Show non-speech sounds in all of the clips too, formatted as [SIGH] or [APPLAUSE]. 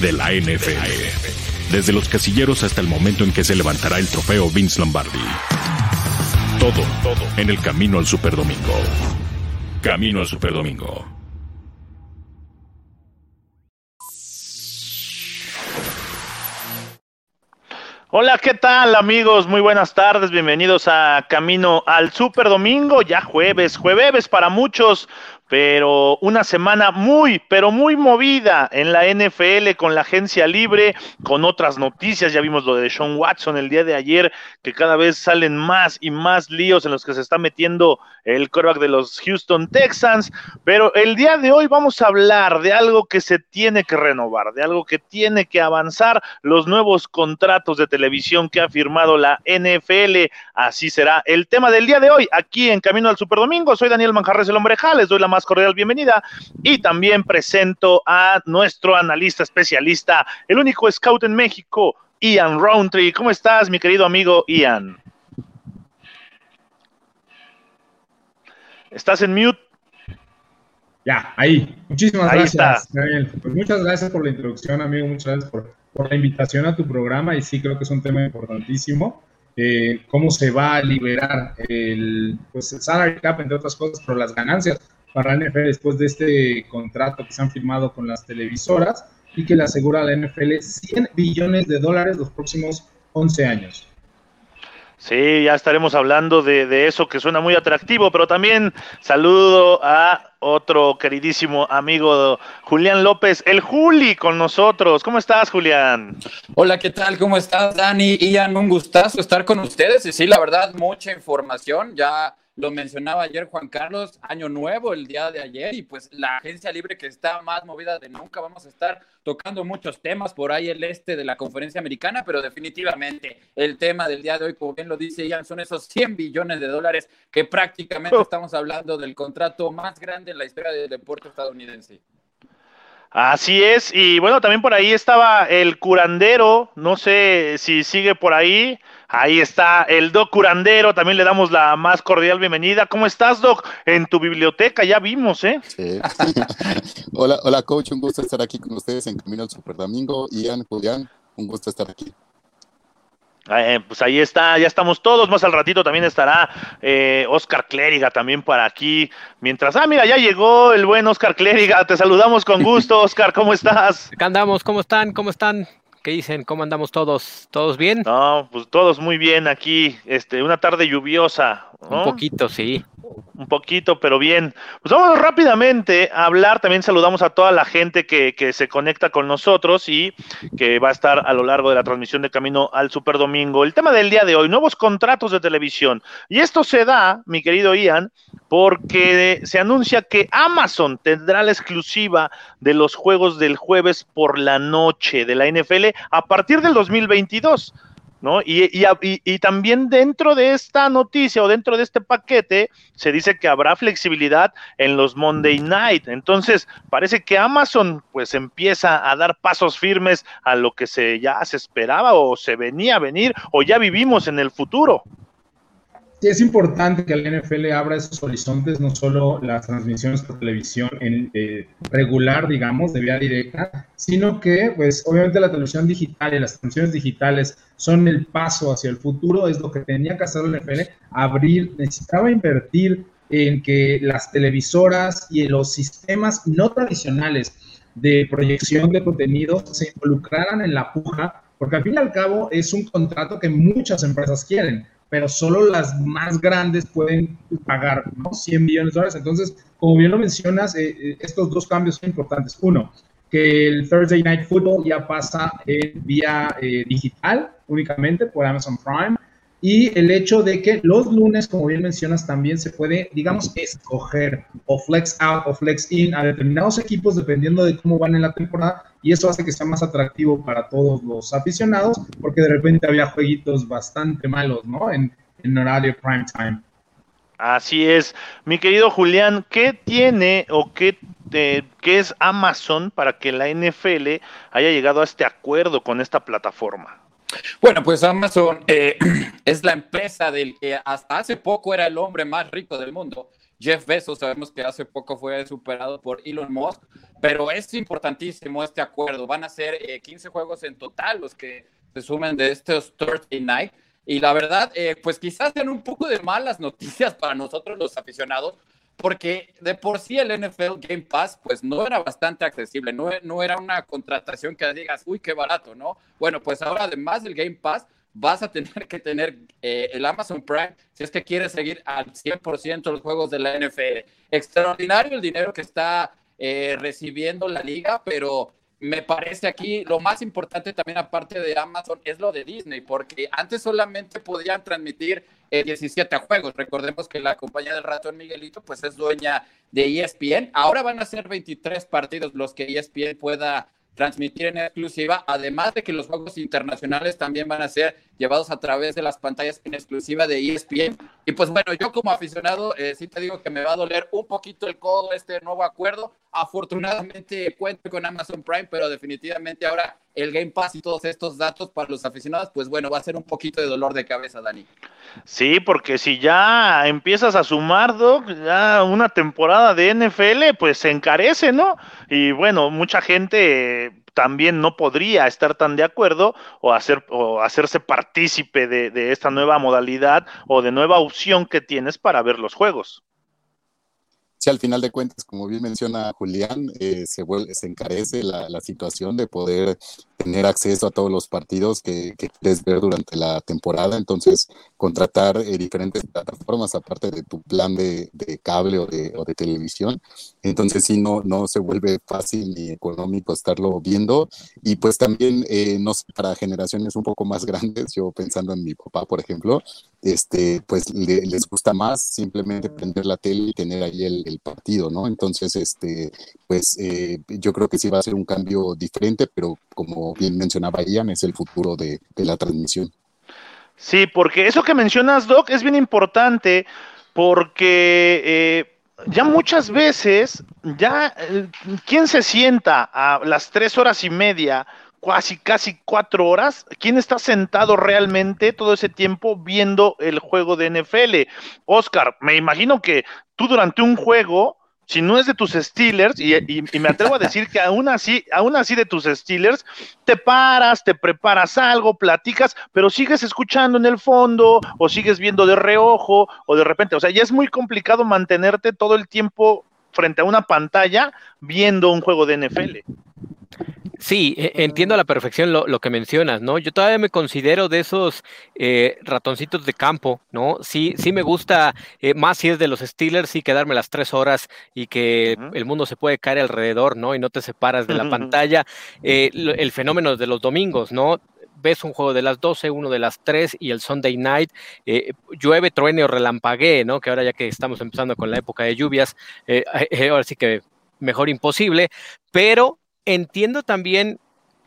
de la NFL. Desde los casilleros hasta el momento en que se levantará el trofeo Vince Lombardi. Todo, todo en el camino al Superdomingo. Camino al Superdomingo. Hola, ¿qué tal amigos? Muy buenas tardes, bienvenidos a Camino al Super Domingo, ya jueves, jueves para muchos, pero una semana muy, pero muy movida en la NFL con la agencia libre, con otras noticias. Ya vimos lo de Sean Watson el día de ayer, que cada vez salen más y más líos en los que se está metiendo el quarterback de los Houston Texans. Pero el día de hoy vamos a hablar de algo que se tiene que renovar, de algo que tiene que avanzar, los nuevos contratos de televisión que ha firmado la NFL. Así será el tema del día de hoy, aquí en Camino al Super Domingo. Soy Daniel Manjarres, el hombre les doy la más cordial bienvenida y también presento a nuestro analista especialista, el único scout en México, Ian Roundtree. ¿Cómo estás, mi querido amigo Ian? ¿Estás en mute? Ya, ahí. Muchísimas gracias. Pues muchas gracias por la introducción, amigo. Muchas gracias por, por, la invitación a tu programa. Y sí, creo que es un tema importantísimo. Eh, cómo se va a liberar el, pues, el salary cap, entre otras cosas, pero las ganancias para la NFL después de este contrato que se han firmado con las televisoras y que le asegura a la NFL 100 billones de dólares los próximos 11 años. Sí, ya estaremos hablando de, eso que suena muy atractivo, pero también saludo a otro queridísimo amigo Julián López, el Juli con nosotros. ¿Cómo estás, Julián? Hola, ¿qué tal? ¿Cómo estás, Dani? Ian, un gustazo estar con ustedes. Y sí, la verdad, mucha información. Ya lo mencionaba ayer Juan Carlos, año nuevo el día de ayer y pues la agencia libre que está más movida de nunca. Vamos a estar tocando muchos temas por ahí el este de la conferencia americana, pero definitivamente el tema del día de hoy, como bien lo dice Ian, son esos 100 billones de dólares que prácticamente oh. estamos hablando del contrato más grande en la historia del deporte estadounidense. Así es, y bueno, también por ahí estaba el curandero, no sé si sigue por ahí, ahí está el Doc Curandero, también le damos la más cordial bienvenida. ¿Cómo estás, Doc? En tu biblioteca, ya vimos, ¿eh? Sí. [LAUGHS] hola, hola, coach, un gusto estar aquí con ustedes en Camino al Super Domingo. Ian, Julián, un gusto estar aquí. Eh, pues ahí está, ya estamos todos. Más al ratito también estará eh, Oscar Clériga también para aquí. Mientras, ah, mira, ya llegó el buen Oscar Clériga. Te saludamos con gusto, [LAUGHS] Oscar. ¿Cómo estás? Acá andamos, ¿cómo están? ¿Cómo están? ¿Qué dicen? ¿Cómo andamos todos? ¿Todos bien? No, pues todos muy bien aquí. Este, una tarde lluviosa. Un poquito, sí un poquito, pero bien. Pues vamos rápidamente a hablar. También saludamos a toda la gente que, que, se conecta con nosotros y que va a estar a lo largo de la transmisión de Camino al Super Domingo. El tema del día de hoy, nuevos contratos de televisión. Y esto se da, mi querido Ian, porque se anuncia que Amazon tendrá la exclusiva de los juegos del jueves por la noche de la NFL a partir del 2022. ¿no? Y, y, también dentro de esta noticia o dentro de este paquete se dice que habrá flexibilidad en los Monday Night. Entonces, parece que Amazon pues empieza a dar pasos firmes a lo que se ya se esperaba o se venía a venir o ya vivimos en el futuro. Es importante que la NFL abra esos horizontes, no solo las transmisiones por televisión eh, regular, digamos, de vía directa, sino que, pues, obviamente la televisión digital y las transmisiones digitales son el paso hacia el futuro, es lo que tenía que hacer la NFL, abrir, necesitaba invertir en que las televisoras y los sistemas no tradicionales de proyección de contenido se involucraran en la puja, porque al fin y al cabo es un contrato que muchas empresas quieren pero solo las más grandes pueden pagar ¿no? 100 millones de dólares. Entonces, como bien lo mencionas, eh, eh, estos dos cambios son importantes. Uno, que el Thursday Night Football ya pasa en vía eh, digital únicamente por Amazon Prime y el hecho de que los lunes, como bien mencionas, también se puede, digamos, escoger o flex out o flex in a determinados equipos dependiendo de cómo van en la temporada y eso hace que sea más atractivo para todos los aficionados porque de repente había jueguitos bastante malos, ¿no? En, en horario prime time. Así es. Mi querido Julián, ¿qué tiene o qué, qué es Amazon para que la NFL haya llegado a este acuerdo con esta plataforma? Bueno, pues Amazon eh, [CLEARS THROAT] es la empresa del que hasta hace poco era el hombre más rico del mundo Jeff Bezos, sabemos que hace poco fue superado por Elon Musk, pero es importantísimo este acuerdo. Van a ser 15 juegos en total los que se sumen de estos Thursday Night. Y la verdad, pues quizás sean un poco de malas noticias para nosotros los aficionados, porque de por sí el NFL Game Pass pues no era bastante accesible, no, no era una contratación que digas, uy, qué barato, ¿no? Bueno, pues ahora además del Game Pass vas a tener que tener eh, el Amazon Prime si es que quieres seguir al 100% los juegos de la NFL. Extraordinario el dinero que está eh, recibiendo la liga, pero me parece aquí lo más importante también aparte de Amazon es lo de Disney, porque antes solamente podían transmitir 17 eh, juegos. Recordemos que la compañía del ratón Miguelito pues es dueña de ESPN. Ahora van a ser 23 partidos los que ESPN pueda transmitir en exclusiva, además de que los juegos internacionales también van a ser llevados a través de las pantallas en exclusiva de ESPN. Y pues bueno, yo como aficionado, eh, sí te digo que me va a doler un poquito el codo este nuevo acuerdo. Afortunadamente cuento con Amazon Prime, pero definitivamente ahora el Game Pass y todos estos datos para los aficionados, pues bueno, va a ser un poquito de dolor de cabeza, Dani. Sí, porque si ya empiezas a sumar, Doc, ya una temporada de NFL, pues se encarece, ¿no? Y bueno, mucha gente también no podría estar tan de acuerdo o, hacer, o hacerse partícipe de, esta nueva modalidad o de nueva opción que tienes para ver los juegos. Sí, al final de cuentas, como bien menciona Julián, eh, se, vuelve, se encarece la, situación de poder tener acceso a todos los partidos que, que quieres ver durante la temporada. Entonces, contratar eh, diferentes plataformas aparte de tu plan de, de cable o de, o de, televisión. Entonces, sí, no, no se vuelve fácil ni económico estarlo viendo. Y pues también, eh, no sé, para generaciones un poco más [LAUGHS] grandes, yo pensando en mi papá, por ejemplo, este, pues les gusta más simplemente prender la tele y tener ahí el, el partido, ¿no? Entonces, este, pues eh, yo creo que sí va a ser un cambio diferente, pero como bien mencionaba Ian, es el futuro de, la transmisión. Sí, porque eso que mencionas, Doc, es bien importante porque eh, ya muchas veces, ya, eh, ¿quién se sienta a las tres horas y media casi, casi cuatro horas. ¿Quién está sentado realmente todo ese tiempo viendo el juego de NFL? Oscar, me imagino que tú durante un juego, si no es de tus Steelers, y, y, me atrevo a decir que aún así, aún así de tus Steelers, te paras, te preparas algo, platicas, pero sigues escuchando en el fondo, o sigues viendo de reojo, o de repente, o sea, ya es muy complicado mantenerte todo el tiempo frente a una pantalla viendo un juego de NFL. Sí, e, entiendo a la perfección lo, lo, que mencionas, ¿no? Yo todavía me considero de esos eh, ratoncitos de campo, ¿no? Sí, sí me gusta, eh, más si es de los Steelers, sí quedarme las tres horas y que el mundo se puede caer alrededor, ¿no? Y no te separas de la [LAUGHS] pantalla. Eh, el fenómeno de los domingos, ¿no? ves un juego de las 12, uno de las 3 y el Sunday night, eh, llueve, truene o relampaguee, ¿no? Que ahora ya que estamos empezando con la época de lluvias, eh, eh, [LAUGHS] ahora sí que mejor imposible, pero entiendo también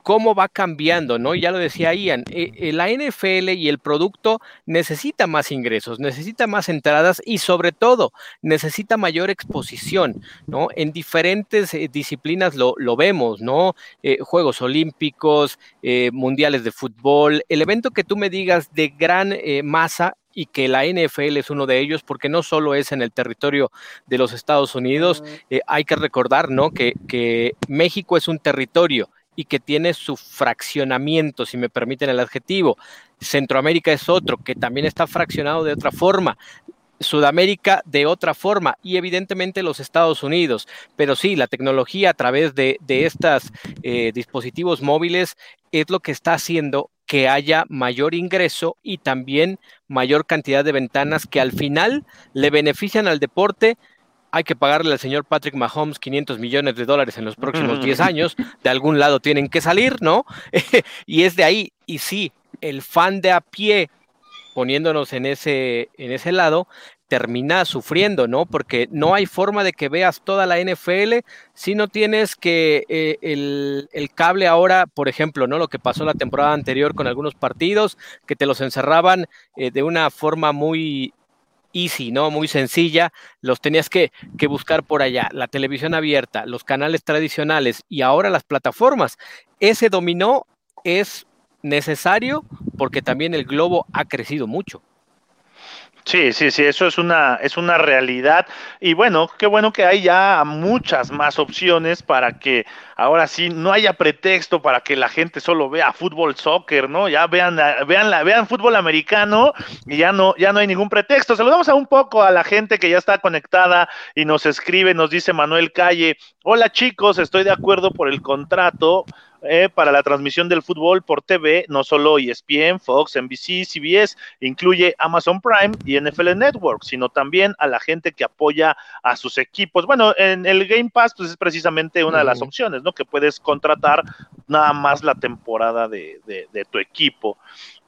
cómo va cambiando, ¿no? Ya lo decía Ian, eh, la NFL y el producto necesita más ingresos, necesita más entradas y sobre todo necesita mayor exposición, ¿no? En diferentes eh, disciplinas lo, lo, vemos, ¿no? Eh, Juegos Olímpicos, eh, Mundiales de Fútbol, el evento que tú me digas de gran eh, masa y que la NFL es uno de ellos, porque no solo es en el territorio de los Estados Unidos, eh, hay que recordar, ¿no? Que, que México es un territorio y que tiene su fraccionamiento, si me permiten el adjetivo. Centroamérica es otro, que también está fraccionado de otra forma. Sudamérica de otra forma y evidentemente los Estados Unidos. Pero sí, la tecnología a través de, de estos eh, dispositivos móviles es lo que está haciendo que haya mayor ingreso y también mayor cantidad de ventanas que al final le benefician al deporte, hay que pagarle al señor Patrick Mahomes 500 millones de dólares en los próximos 10 años, de algún lado tienen que salir, ¿no? [LAUGHS] y es de ahí, y sí, el fan de a pie, poniéndonos en ese, en ese lado, termina sufriendo, ¿no? Porque no hay forma de que veas toda la NFL si no tienes que eh, el, cable ahora, por ejemplo, ¿no? Lo que pasó la temporada anterior con algunos partidos, que te los encerraban eh, de una forma muy easy, ¿no? Muy sencilla, los tenías que, buscar por allá, la televisión abierta, los canales tradicionales y ahora las plataformas. Ese dominó es necesario porque también el globo ha crecido mucho. Sí, sí, sí, eso es una, es una realidad. Y bueno, qué bueno que hay ya muchas más opciones para que ahora sí no haya pretexto para que la gente solo vea fútbol, soccer, ¿no? Ya vean, vean, la, vean fútbol americano y ya no, ya no hay ningún pretexto. Saludamos a un poco a la gente que ya está conectada y nos escribe, nos dice Manuel Calle, hola chicos, estoy de acuerdo por el contrato eh, para la transmisión del fútbol por TV, no solo ESPN, Fox, NBC, CBS, incluye Amazon Prime y NFL Network, sino también a la gente que apoya a sus equipos. Bueno, en el Game Pass, pues es precisamente una de las opciones, ¿no? Que puedes contratar nada más la temporada de, de tu equipo.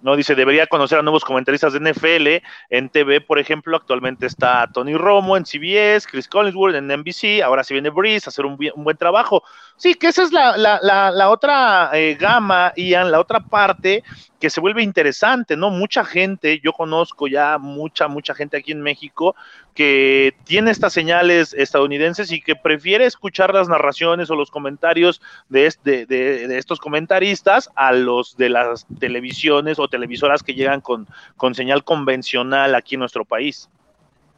¿no? Dice, debería conocer a nuevos comentaristas de NFL. En TV, por ejemplo, actualmente está Tony Romo en CBS, Chris Collinsworth en NBC, ahora se viene Breeze a hacer un, buen trabajo. Sí, que esa es la, la, la, otra eh, gama, Ian, la otra parte que se vuelve interesante, ¿no? Mucha gente, yo conozco ya mucha, mucha gente aquí en México que tiene estas señales estadounidenses y que prefiere escuchar las narraciones o los comentarios de, de, de, estos comentaristas a los de las televisiones o televisoras que llegan con, con señal convencional aquí en nuestro país.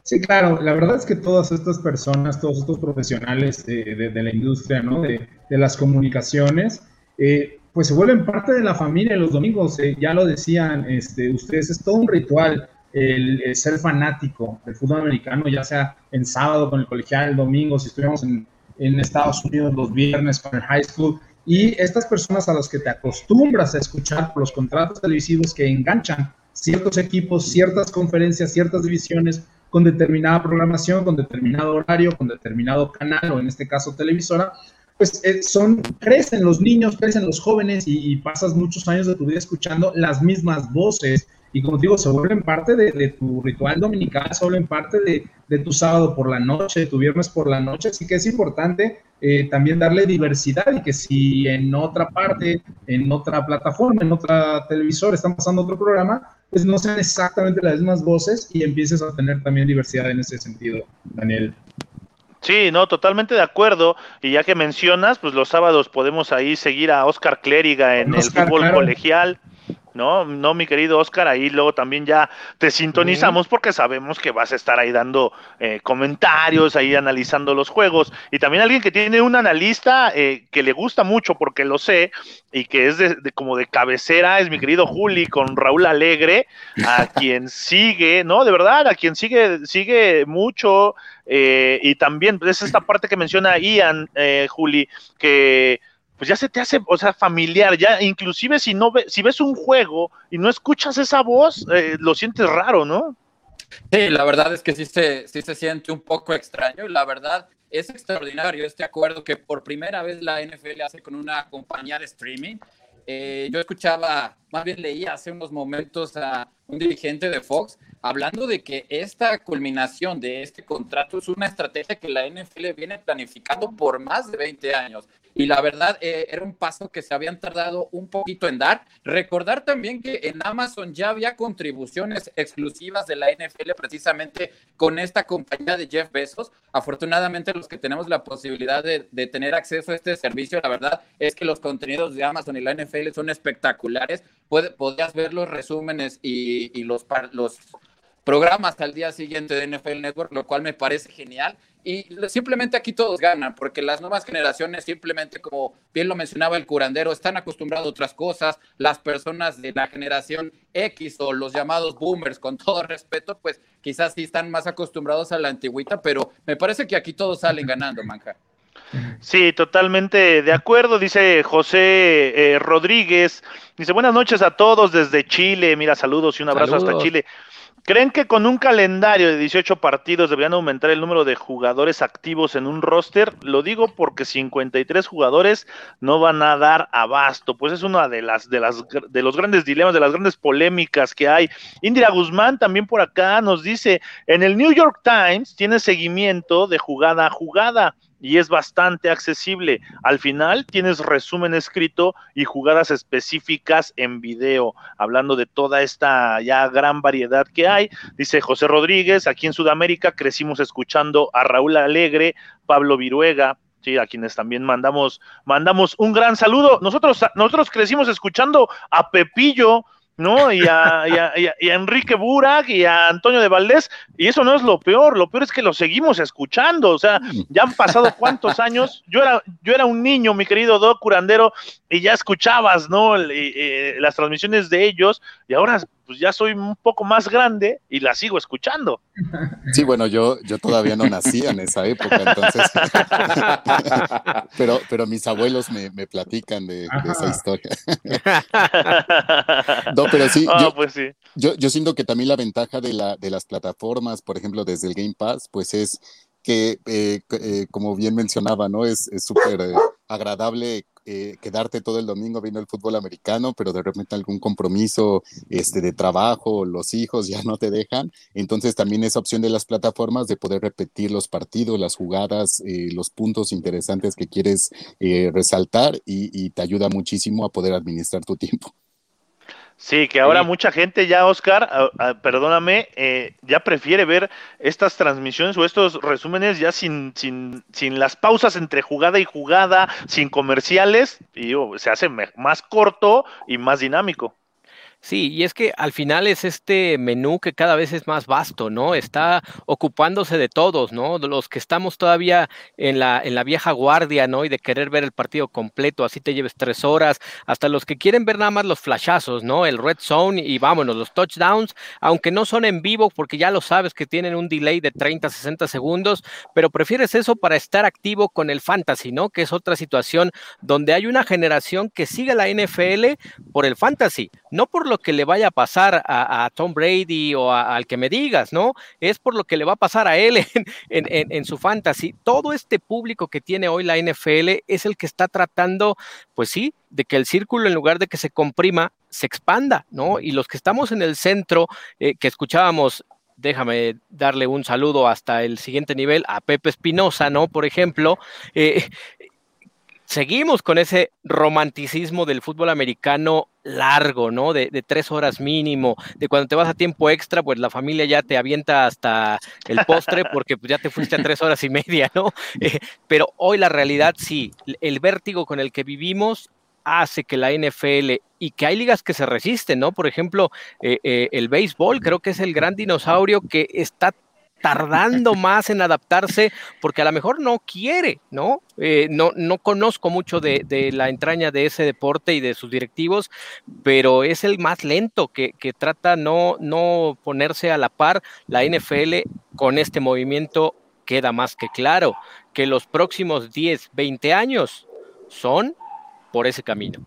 Sí, claro, la verdad es que todas estas personas, todos estos profesionales de, la industria, ¿no? De, las comunicaciones, eh, pues se vuelven parte de la familia los domingos. Eh, ya lo decían este, ustedes, es todo un ritual el, ser fanático del fútbol americano, ya sea en sábado con el colegial, el domingo, si estuviéramos en, en Estados Unidos los viernes con el high school. Y estas personas a las que te acostumbras a escuchar por los contratos televisivos que enganchan ciertos equipos, ciertas conferencias, ciertas divisiones con determinada programación, con determinado horario, con determinado canal o en este caso televisora, pues eh, son, crecen los niños, crecen los jóvenes y, pasas muchos años de tu vida escuchando las mismas voces. Y como digo, se vuelven parte de, tu ritual dominical, se vuelven parte de, tu sábado por la noche, de tu viernes por la noche. Así que es importante eh, también darle diversidad y que si en otra parte, en otra plataforma, en otra televisor están pasando otro programa, pues no sean exactamente las mismas voces y empieces a tener también diversidad en ese sentido, Daniel. Sí, no, totalmente de acuerdo. Y ya que mencionas, pues los sábados podemos ahí seguir a Oscar Clériga en el fútbol colegial. ¿No? No, mi querido Oscar, ahí luego también ya te sintonizamos porque sabemos que vas a estar ahí dando eh, comentarios, ahí analizando los juegos. Y también alguien que tiene un analista eh, que le gusta mucho porque lo sé y que es de, como de cabecera, es mi querido Juli con Raúl Alegre, a [LAUGHS] quien sigue, ¿no? De verdad, a quien sigue, sigue mucho. Eh, y también es esta parte que menciona Ian, Juli, que pues ya se te hace, o sea, familiar, ya inclusive si no si ves un juego y no escuchas esa voz, eh, lo sientes raro, ¿no? Sí, la verdad es que sí se, sí se siente un poco extraño y la verdad es extraordinario este acuerdo que por primera vez la NFL hace con una compañía de streaming. Eh, yo escuchaba, más bien leía hace unos momentos a un dirigente de Fox hablando de que esta culminación de este contrato es una estrategia que la NFL viene planificando por más de 20 años y la verdad eh, era un paso que se habían tardado un poquito en dar. Recordar también que en Amazon ya había contribuciones exclusivas de la NFL precisamente con esta compañía de Jeff Bezos. Afortunadamente los que tenemos la posibilidad de, tener acceso a este servicio, la verdad es que los contenidos de Amazon y la NFL son espectaculares. Podías ver los resúmenes y, y los, los programas al día siguiente de NFL Network, lo cual me parece genial. Y simplemente aquí todos ganan, porque las nuevas generaciones simplemente, como bien lo mencionaba el curandero, están acostumbrados a otras cosas. Las personas de la generación X o los llamados boomers, con todo respeto, pues quizás sí están más acostumbrados a la antigüita, pero me parece que aquí todos salen ganando, Manja. Sí, totalmente de acuerdo, dice José eh, Rodríguez. Dice, buenas noches a todos desde Chile. Mira, saludos y un abrazo hasta Chile. ¿Creen que con un calendario de 18 partidos deberían aumentar el número de jugadores activos en un roster? Lo digo porque 53 jugadores no van a dar abasto, pues es una de las de las de los grandes dilemas, de las grandes polémicas que hay. Indira Guzmán también por acá nos dice, en el New York Times tiene seguimiento de jugada a jugada y es bastante accesible. Al final tienes resumen escrito y jugadas específicas en video, hablando de toda esta ya gran variedad que hay. Dice José Rodríguez, aquí en Sudamérica crecimos escuchando a Raúl Alegre, Pablo Viruega, Sí, a quienes también mandamos, mandamos un gran saludo. Nosotros, nosotros crecimos escuchando a Pepillo, ¿no? Y a, Enrique Burak y a Antonio de Valdés, y eso no es lo peor, lo peor es que lo seguimos escuchando, o sea, ya han pasado cuántos años, yo era, yo era un niño, mi querido Doc Curandero, y ya escuchabas, ¿no? Eh, las transmisiones de ellos, y ahora pues ya soy un poco más grande y la sigo escuchando. Sí, bueno, yo, yo todavía no nací en esa época, entonces. [LAUGHS] pero, pero mis abuelos me, platican de, esa historia. [LAUGHS] no, pero sí, ah, pues yo, Yo, siento que también la ventaja de, la, de las plataformas, por ejemplo, desde el Game Pass, pues es que, eh, eh, como bien mencionaba, ¿no? Es súper eh, agradable eh, quedarte todo el domingo viendo el fútbol americano, pero de repente algún compromiso este, de trabajo, los hijos ya no te dejan. Entonces también esa opción de las plataformas de poder repetir los partidos, las jugadas, eh, los puntos interesantes que quieres eh, resaltar y te ayuda muchísimo a poder administrar tu tiempo. Sí, que ahora mucha gente ya, Oscar, perdóname, eh, ya prefiere ver estas transmisiones o estos resúmenes ya sin, sin, sin las pausas entre jugada y jugada, sin comerciales, y se hace más corto y más dinámico. Sí, y es que al final es este menú que cada vez es más vasto, ¿no? Está ocupándose de todos, ¿no? De los que estamos todavía en la, en la vieja guardia, ¿no? Y de querer ver el partido completo, así te lleves tres horas, hasta los que quieren ver nada más los flashazos, ¿no? El red zone y vámonos, los touchdowns, aunque no son en vivo, porque ya lo sabes que tienen un delay de 30, 60 segundos, pero prefieres eso para estar activo con el fantasy, ¿no? Que es otra situación donde hay una generación que sigue la NFL por el fantasy, no por que le vaya a pasar a, Tom Brady o al que me digas, ¿no? Es por lo que le va a pasar a él [LAUGHS] en, su fantasy. Todo este público que tiene hoy la NFL es el que está tratando, pues sí, de que el círculo en lugar de que se comprima, se expanda, ¿no? Y los que estamos en el centro, eh, que escuchábamos déjame darle un saludo hasta el siguiente nivel a Pepe Espinosa, ¿no? Por ejemplo, eh, seguimos con ese romanticismo del fútbol americano largo, ¿no? De, tres horas mínimo, de cuando te vas a tiempo extra, pues la familia ya te avienta hasta el postre [LAUGHS] porque pues, ya te fuiste a tres horas y media, ¿no? Eh, pero hoy la realidad sí, el vértigo con el que vivimos hace que la NFL y que hay ligas que se resisten, ¿no? Por ejemplo, eh, eh, el béisbol creo que es el gran dinosaurio que está tardando más en adaptarse porque a lo mejor no quiere, ¿no? Eh, no, no conozco mucho de, la entraña de ese deporte y de sus directivos, pero es el más lento que, que trata no, no ponerse a la par la NFL con este movimiento. Queda más que claro que los próximos 10, 20 años son por ese camino.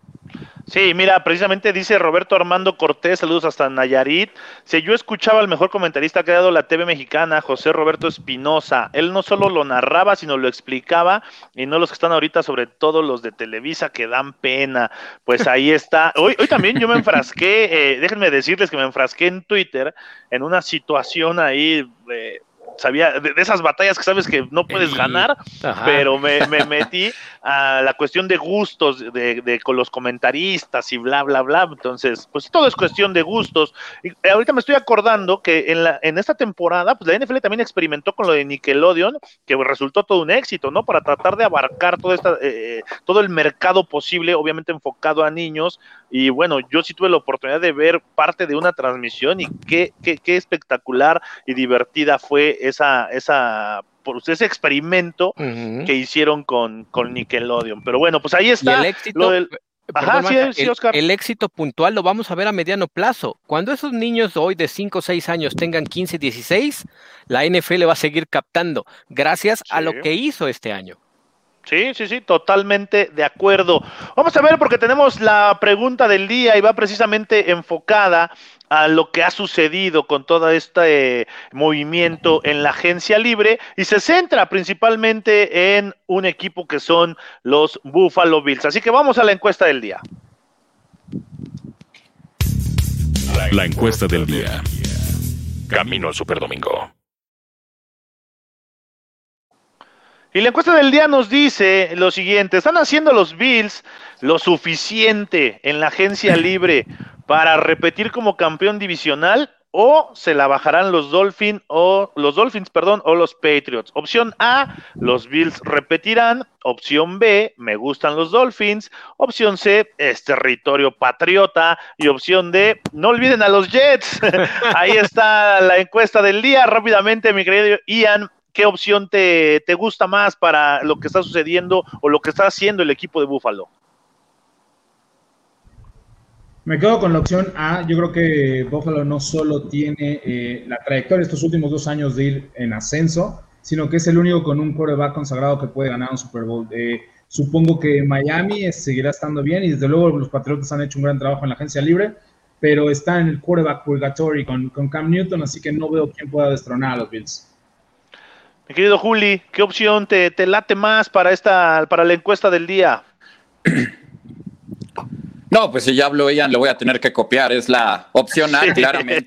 Sí, mira, precisamente dice Roberto Armando Cortés, saludos hasta Nayarit. Si yo escuchaba al mejor comentarista que ha dado la TV mexicana, José Roberto Espinosa, él no solo lo narraba, sino lo explicaba, y no los que están ahorita, sobre todo los de Televisa, que dan pena. Pues ahí está. Hoy, hoy también yo me enfrasqué, eh, déjenme decirles que me enfrasqué en Twitter en una situación ahí. Eh, sabía de, esas batallas que sabes que no puedes ganar, pero me, [LAUGHS] metí a la cuestión de gustos de, con los comentaristas y bla, bla, bla. Entonces, pues todo es cuestión de gustos. Y ahorita me estoy acordando que en, la, en esta temporada, pues la NFL también experimentó con lo de Nickelodeon, que resultó todo un éxito, ¿no? Para tratar de abarcar todo, esta, eh, todo el mercado posible, obviamente enfocado a niños. Y bueno, yo sí tuve la oportunidad de ver parte de una transmisión y qué, qué, qué espectacular y divertida fue esa, esa ese experimento que hicieron con, con Nickelodeon. Pero bueno, pues ahí está el éxito, el, éxito puntual lo vamos a ver a mediano plazo. Cuando esos niños hoy de 5 o 6 años tengan 15, 16, la NFL va a seguir captando gracias a lo que hizo este año. Sí, sí, sí, totalmente de acuerdo. Vamos a ver porque tenemos la pregunta del día y va precisamente enfocada a lo que ha sucedido con todo este movimiento en la agencia libre y se centra principalmente en un equipo que son los Buffalo Bills. Así que vamos a la encuesta del día. La encuesta del día. Camino al Superdomingo. Y la encuesta del día nos dice lo siguiente, ¿están haciendo los Bills lo suficiente en la agencia libre para repetir como campeón divisional? o se la bajarán los Dolphins o los Dolphins, perdón, o los Patriots. Opción A, los Bills repetirán. Opción B, me gustan los Dolphins. Opción C, es territorio patriota. Y opción D, no olviden a los Jets. [LAUGHS] Ahí está la encuesta del día. Rápidamente, mi querido Ian, ¿qué opción te, te gusta más para lo que está sucediendo o lo que está haciendo el equipo de Buffalo? Me quedo con la opción A. Yo creo que Buffalo no solo tiene eh, la trayectoria estos últimos dos años de ir en ascenso, sino que es el único con un quarterback consagrado que puede ganar un Super Bowl. Eh, supongo que Miami seguirá estando bien y desde luego los Patriotas han hecho un gran trabajo en la agencia libre, pero está en el quarterback purgatory con, con Cam Newton, así que no veo quién pueda destronar a los Bills. Mi querido Juli, ¿qué opción te, te late más para, esta, para la encuesta del día? No, pues si ya habló Ian, le voy a tener que copiar. Es la opción A, claramente.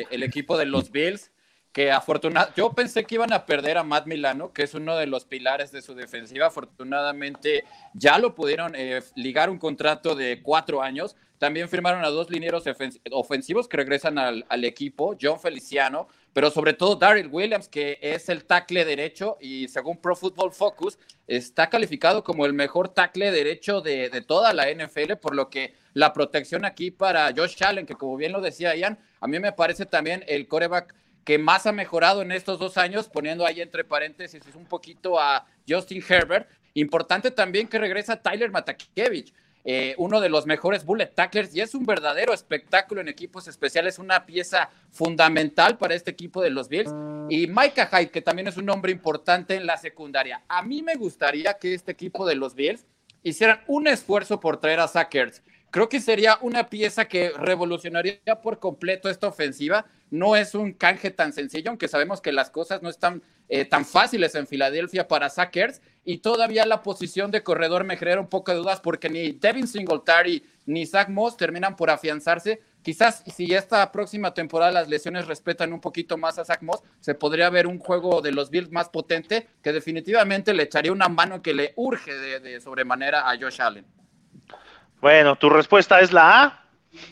Eh, el equipo de los Bills, que afortunadamente, yo pensé que iban a perder a Matt Milano, que es uno de los pilares de su defensiva. Afortunadamente, ya lo pudieron eh, ligar un contrato de cuatro años. También firmaron a dos linieros ofensivos que regresan al, al equipo, John Feliciano, pero sobre todo Daryl Williams, que es el tackle derecho y según Pro Football Focus está calificado como el mejor tackle derecho de, toda la NFL, por lo que la protección aquí para Josh Allen, que como bien lo decía Ian, a mí me parece también el coreback que más ha mejorado en estos dos años, poniendo ahí entre paréntesis un poquito a Justin Herbert. Importante también que regresa Tyler Matakevich. Eh, uno de los mejores bullet tacklers y es un verdadero espectáculo en equipos especiales, una pieza fundamental para este equipo de los Bills. Y Micah Hyde, que también es un hombre importante en la secundaria. A mí me gustaría que este equipo de los Bills hicieran un esfuerzo por traer a Sackers. Creo que sería una pieza que revolucionaría por completo esta ofensiva. No es un canje tan sencillo, aunque sabemos que las cosas no están eh, tan fáciles en Filadelfia para Sackers y todavía la posición de corredor me genera un poco de dudas porque ni Devin Singletary ni Zach Moss terminan por afianzarse. Quizás si esta próxima temporada las lesiones respetan un poquito más a Zach Moss, se podría ver un juego de los Bills más potente que definitivamente le echaría una mano que le urge de, sobremanera a Josh Allen. Bueno, tu respuesta es la A.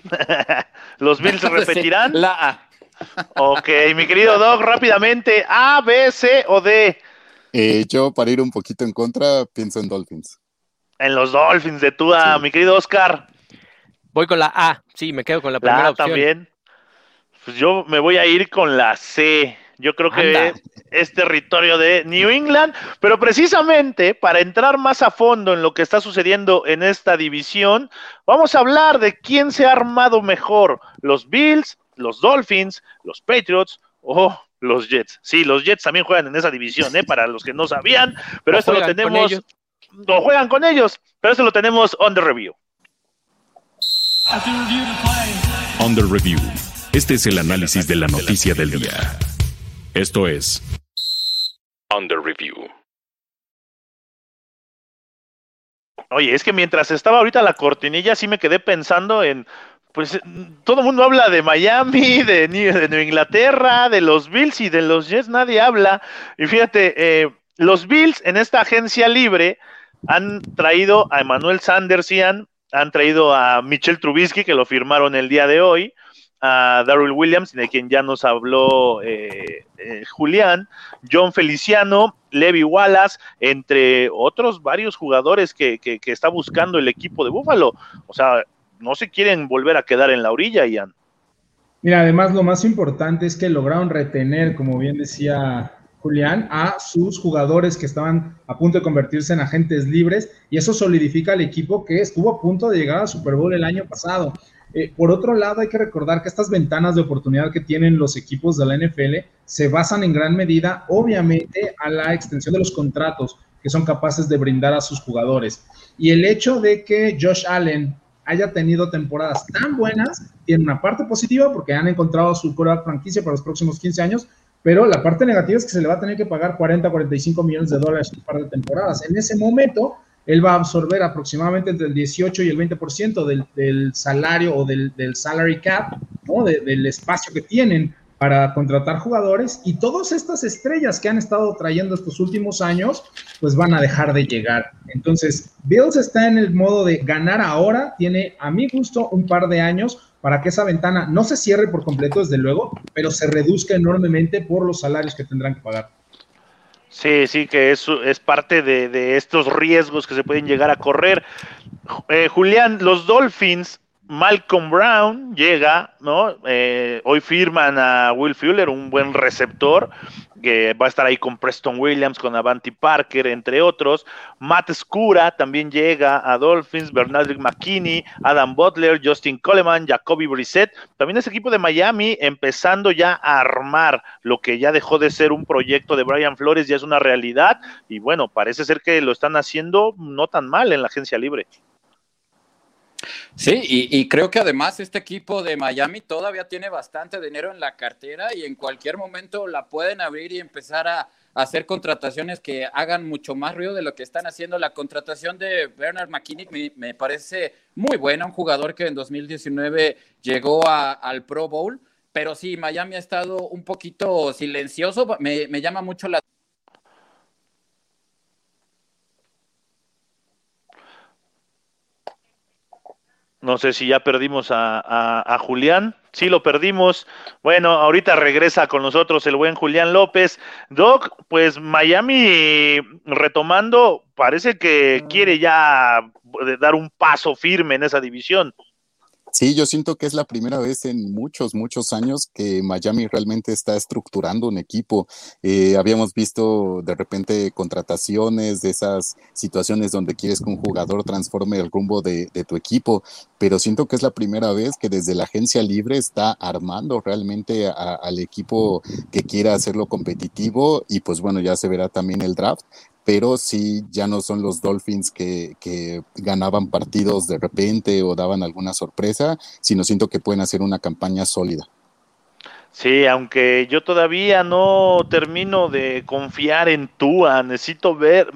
[LAUGHS] los Bills [LAUGHS] se repetirán. la A. ok, mi querido Doc, rápidamente, A, B, C o D. Eh, yo, para ir un poquito en contra, pienso en Dolphins. En los Dolphins de tu, mi querido Oscar. Voy con la A, sí, me quedo con la primera opción. también. Pues yo me voy a ir con la C. Yo creo que es territorio de New England, pero precisamente para entrar más a fondo en lo que está sucediendo en esta división, vamos a hablar de quién se ha armado mejor, los Bills, los Dolphins, los Patriots o los Jets. Sí, los Jets también juegan en esa división, ¿eh? Para los que no sabían, pero esto lo tenemos. Lo juegan con ellos, pero esto lo tenemos on the review. On the review. Este es el análisis de la noticia del día. Esto es On the review. Oye, es que mientras estaba ahorita la cortinilla, sí me quedé pensando en pues todo el mundo habla de Miami, [LAUGHS] de New, Inglaterra, de los Bills y de los Jets nadie habla. Y fíjate, eh, los Bills en esta agencia libre han traído a Emmanuel Sanders y han, traído a Michel Trubisky, que lo firmaron el día de hoy, a Darrell Williams, de quien ya nos habló eh, eh, Julián, John Feliciano, Levi Wallace, entre otros varios jugadores que, que, que está buscando el equipo de Búfalo. O sea, no se quieren volver a quedar en la orilla, Ian. Mira, además lo más importante es que lograron retener, como bien decía Julián, a sus jugadores que estaban a punto de convertirse en agentes libres y eso solidifica al equipo que estuvo a punto de llegar al Super Bowl el año pasado. Eh, por otro lado, hay que recordar que estas ventanas de oportunidad que tienen los equipos de la NFL se basan en gran medida, obviamente, a la extensión de los contratos que son capaces de brindar a sus jugadores. Y el hecho de que Josh Allen haya tenido temporadas tan buenas, tiene una parte positiva porque han encontrado su coreback franquicia para los próximos 15 años, pero la parte negativa es que se le va a tener que pagar 40, 45 millones de dólares un par de temporadas. En ese momento, él va a absorber aproximadamente entre el 18 y el 20% del, del salario o del, del salary cap, ¿no? del espacio que tienen para contratar jugadores y todas estas estrellas que han estado trayendo estos últimos años, pues van a dejar de llegar. Entonces, Bills está en el modo de ganar ahora, tiene a mi gusto un par de años para que esa ventana no se cierre por completo, desde luego, pero se reduzca enormemente por los salarios que tendrán que pagar. Sí, sí, que eso es parte de, estos riesgos que se pueden llegar a correr. Eh, Julián, los Dolphins Malcolm Brown llega, ¿no? Eh, hoy firman a Will Fuller, un buen receptor, que va a estar ahí con Preston Williams, con Avanti Parker, entre otros. Matt Scura también llega a Dolphins, Bernard McKinney, Adam Butler, Justin Coleman, Jacoby Brissett. También ese equipo de Miami empezando ya a armar lo que ya dejó de ser un proyecto de Brian Flores, ya es una realidad. Y bueno, parece ser que lo están haciendo no tan mal en la agencia libre. Sí, y, creo que además este equipo de Miami todavía tiene bastante dinero en la cartera y en cualquier momento la pueden abrir y empezar a, hacer contrataciones que hagan mucho más ruido de lo que están haciendo. La contratación de Bernard McKinney me, parece muy buena, un jugador que en 2019 llegó al Pro Bowl, pero sí, Miami ha estado un poquito silencioso, me, me llama mucho la No sé si ya perdimos a, Julián. Sí, lo perdimos. Bueno, ahorita regresa con nosotros el buen Julián López. Doc, pues Miami retomando, parece que quiere ya dar un paso firme en esa división. Sí, yo siento que es la primera vez en muchos, muchos años que Miami realmente está estructurando un equipo. Eh, habíamos visto de repente contrataciones de esas situaciones donde quieres que un jugador transforme el rumbo de, tu equipo, pero siento que es la primera vez que desde la agencia libre está armando realmente al equipo que quiera hacerlo competitivo y pues bueno, ya se verá también el draft, pero sí ya no son los Dolphins que, que, ganaban partidos de repente o daban alguna sorpresa, sino siento que pueden hacer una campaña sólida. Sí, aunque yo todavía no termino de confiar en Tua, necesito ver,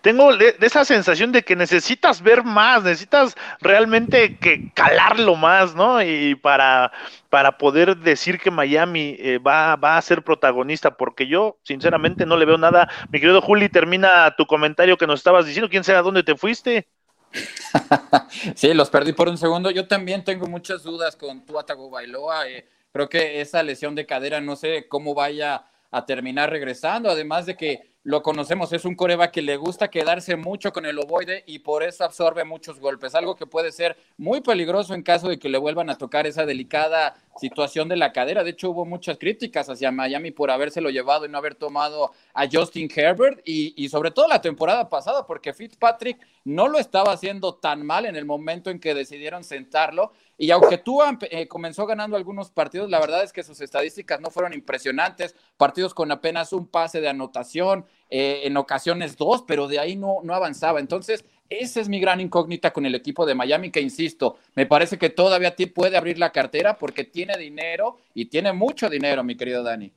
tengo de, esa sensación de que necesitas ver más, necesitas realmente que calarlo más, ¿no? Y para, para poder decir que Miami eh, va, va a ser protagonista, porque yo sinceramente no le veo nada. Mi querido Juli, termina tu comentario que nos estabas diciendo, quién sabe a dónde te fuiste. [LAUGHS] sí, los perdí por un segundo. Yo también tengo muchas dudas con Tua Tagovailoa. Eh Creo que esa lesión de cadera no sé cómo vaya a terminar regresando, además de que lo conocemos, es un coreba que le gusta quedarse mucho con el ovoide y por eso absorbe muchos golpes, algo que puede ser muy peligroso en caso de que le vuelvan a tocar esa delicada situación de la cadera. De hecho, hubo muchas críticas hacia Miami por habérselo llevado y no haber tomado a Justin Herbert y, y sobre todo la temporada pasada, porque Fitzpatrick no lo estaba haciendo tan mal en el momento en que decidieron sentarlo. Y aunque tú eh, comenzó ganando algunos partidos, la verdad es que sus estadísticas no fueron impresionantes. Partidos con apenas un pase de anotación, eh, en ocasiones dos, pero de ahí no, no avanzaba. Entonces, esa es mi gran incógnita con el equipo de Miami, que insisto, me parece que todavía puede abrir la cartera porque tiene dinero y tiene mucho dinero, mi querido Dani.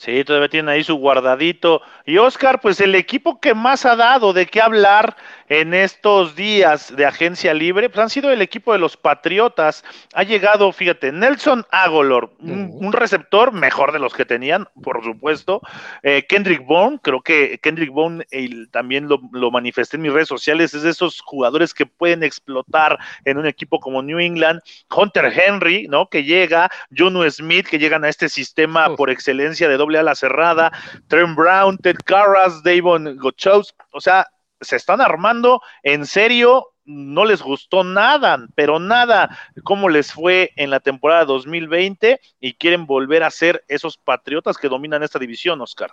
Sí, todavía tiene ahí su guardadito. Y Oscar, pues el equipo que más ha dado de qué hablar en estos días de agencia libre, pues han sido el equipo de los Patriotas. Ha llegado, fíjate, Nelson Agolor, un, receptor mejor de los que tenían, por supuesto. Eh, Kendrick Bone, creo que Kendrick Bone también lo, lo, manifesté en mis redes sociales, es de esos jugadores que pueden explotar en un equipo como New England. Hunter Henry, ¿no? Que llega, Juno Smith, que llegan a este sistema por excelencia de doble ala cerrada, Trent Brown, Ted Carras, Davon Gochos, o sea, se están armando en serio, no les gustó nada, pero nada, cómo les fue en la temporada 2020 y quieren volver a ser esos patriotas que dominan esta división, Oscar.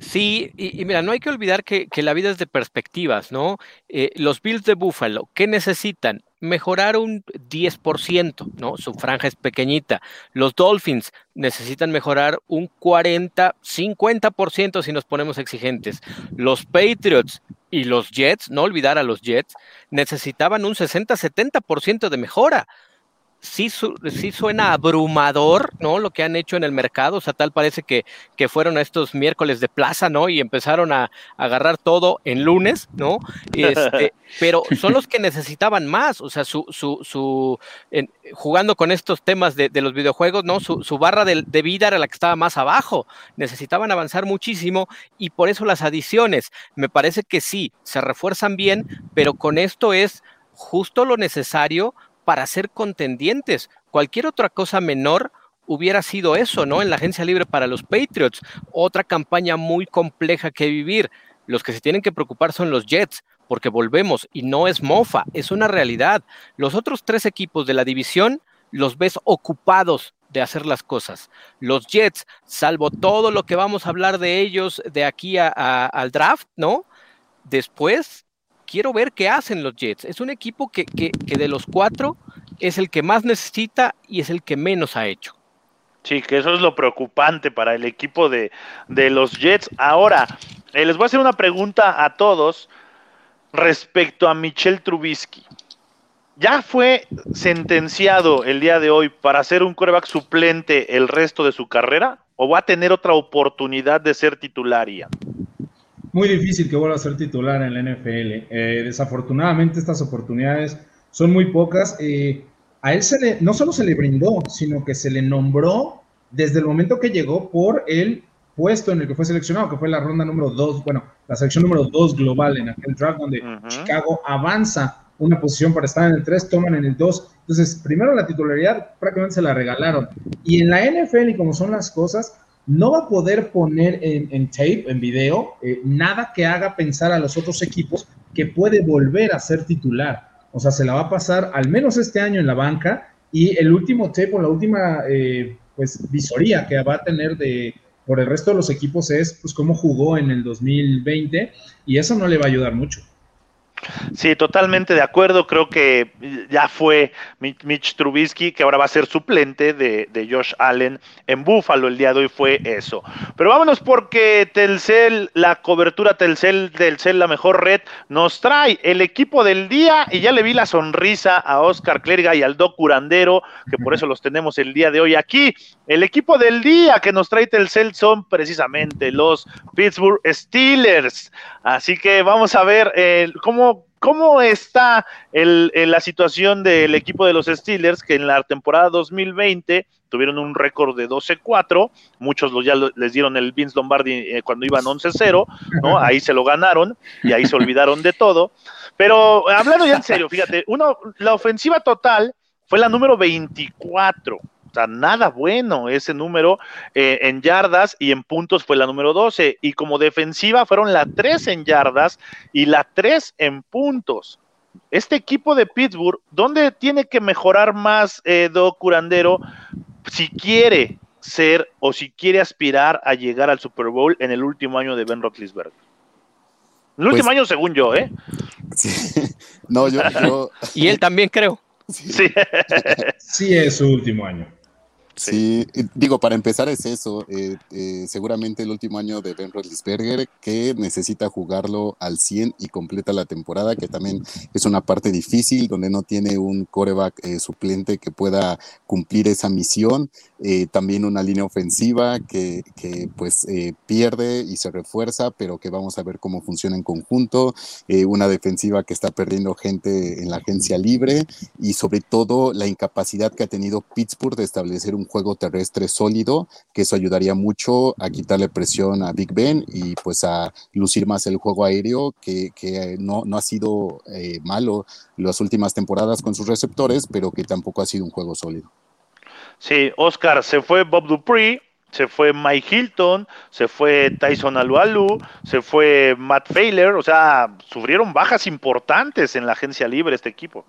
Sí, y, mira, no hay que olvidar que, la vida es de perspectivas, ¿no? Eh, los Bills de Buffalo, ¿qué necesitan? Mejorar un 10%, ¿no? Su franja es pequeñita. Los Dolphins necesitan mejorar un 40, 50% si nos ponemos exigentes. Los Patriots y los Jets, no olvidar a los Jets, necesitaban un 60-70% de mejora sí, sí, suena abrumador, ¿no? Lo que han hecho en el mercado, o sea, tal parece que, que fueron a estos miércoles de plaza, ¿no? Y empezaron a, agarrar todo en lunes, ¿no? Este, [LAUGHS] pero son los que necesitaban más, o sea, su, su, su jugando con estos temas de, los videojuegos, ¿no? Su, su barra de, de, vida era la que estaba más abajo, necesitaban avanzar muchísimo y por eso las adiciones, me parece que sí, se refuerzan bien, pero con esto es justo lo necesario para ser contendientes. Cualquier otra cosa menor hubiera sido eso, ¿no? En la agencia libre para los Patriots. Otra campaña muy compleja que vivir. Los que se tienen que preocupar son los Jets, porque volvemos, y no es mofa, es una realidad. Los otros tres equipos de la división los ves ocupados de hacer las cosas. Los Jets, salvo todo lo que vamos a hablar de ellos de aquí al draft, ¿no? Después, quiero ver qué hacen los Jets. Es un equipo que, que de los cuatro es el que más necesita y es el que menos ha hecho. Sí, que eso es lo preocupante para el equipo de, los Jets. Ahora, eh, les voy a hacer una pregunta a todos respecto a Michel Trubisky. ¿Ya fue sentenciado el día de hoy para ser un coreback suplente el resto de su carrera? ¿O va a tener otra oportunidad de ser titularia? Muy difícil que vuelva a ser titular en la NFL. Eh, desafortunadamente estas oportunidades son muy pocas. Eh, a él se le, no solo se le brindó, sino que se le nombró desde el momento que llegó por el puesto en el que fue seleccionado, que fue la ronda número dos, bueno, la selección número dos global en aquel draft donde Chicago avanza una posición para estar en el 3, toman en el 2. Entonces, primero la titularidad prácticamente se la regalaron. Y en la NFL, y como son las cosas, no va a poder poner en, tape, en video, eh, nada que haga pensar a los otros equipos que puede volver a ser titular. O sea, se la va a pasar al menos este año en la banca y el último tape o la última eh, pues, visoría que va a tener de, por el resto de los equipos es pues cómo jugó en el 2020 y eso no le va a ayudar mucho. Sí, totalmente de acuerdo. Creo que ya fue Mitch Trubisky, que ahora va a ser suplente de, Josh Allen en Buffalo. El día de hoy fue eso. Pero vámonos porque Telcel, la cobertura Telcel, Telcel, la mejor red, nos trae el equipo del día. Y ya le vi la sonrisa a Oscar Clerga y al Doc Curandero, que por eso los tenemos el día de hoy aquí. El equipo del día que nos trae Telcel son precisamente los Pittsburgh Steelers. Así que vamos a ver eh, cómo, cómo está el, la situación del equipo de los Steelers, que en la temporada 2020 tuvieron un récord de 12-4, muchos los, ya les dieron el Vince Lombardi eh, cuando iban 11-0, ¿no? [LAUGHS] Ahí se lo ganaron y ahí se olvidaron de todo. Pero hablando ya en serio, fíjate, uno, la ofensiva total fue la número 24 sea, nada bueno ese número eh, en yardas y en puntos fue la número 12. Y como defensiva fueron la 3 en yardas y la 3 en puntos. Este equipo de Pittsburgh, ¿dónde tiene que mejorar más eh, Do Curandero si quiere ser o si quiere aspirar a llegar al Super Bowl en el último año de Ben Roethlisberger? El último pues año, según yo, ¿eh? No, yo, y él también creo. Sí. sí, es su último año. Sí, digo, para empezar es eso. Eh, eh, seguramente el último año de Ben Roethlisberger que necesita jugarlo al 100 y completa la temporada, que también es una parte difícil donde no tiene un coreback eh, suplente que pueda cumplir esa misión. también una línea ofensiva que, que pues pierde y se refuerza, pero que vamos a ver cómo funciona en conjunto. una defensiva que está perdiendo gente en la agencia libre y sobre todo la incapacidad que ha tenido Pittsburgh de establecer un juego terrestre sólido, que eso ayudaría mucho a quitarle presión a Big Ben y pues a lucir más el juego aéreo, que, no, no ha sido eh, malo las últimas temporadas con sus receptores, pero que tampoco ha sido un juego sólido. Sí, Oscar, se fue Bob Dupree, se fue Mike Hilton, se fue Tyson Alualu, se fue Matt Failer, o sea, sufrieron bajas importantes en la agencia libre este equipo.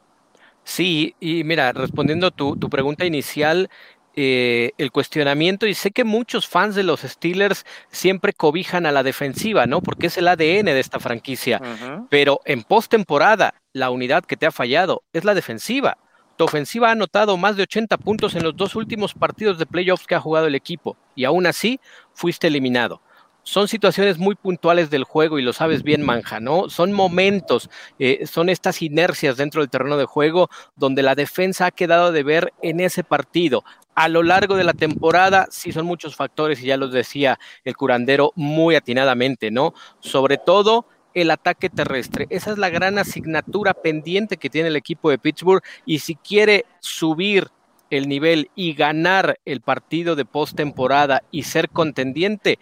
Sí, y mira, respondiendo a tu, tu pregunta inicial, eh, el cuestionamiento y sé que muchos fans de los Steelers siempre cobijan a la defensiva, ¿no? Porque es el ADN de esta franquicia. Pero en postemporada, la unidad que te ha fallado es la defensiva. Tu ofensiva ha anotado más de 80 puntos en los dos últimos partidos de playoffs que ha jugado el equipo y aún así fuiste eliminado son situaciones muy puntuales del juego y lo sabes bien, Manja, ¿no? Son momentos, eh, son estas inercias dentro del terreno de juego donde la defensa ha quedado de ver en ese partido. A lo largo de la temporada, sí son muchos factores y ya los decía el curandero muy atinadamente, ¿no? Sobre todo el ataque terrestre. Esa es la gran asignatura pendiente que tiene el equipo de Pittsburgh y si quiere subir el nivel y ganar el partido de postemporada y ser contendiente,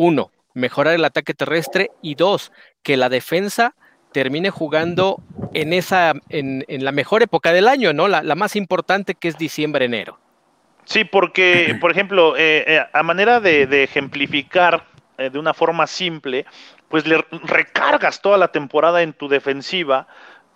uno, mejorar el ataque terrestre y dos, que la defensa termine jugando en esa, en, la mejor época del año, ¿no? La, más importante que es diciembre-enero. Sí, porque, por ejemplo, eh, eh, a manera de, ejemplificar de una forma simple, pues le recargas toda la temporada en tu defensiva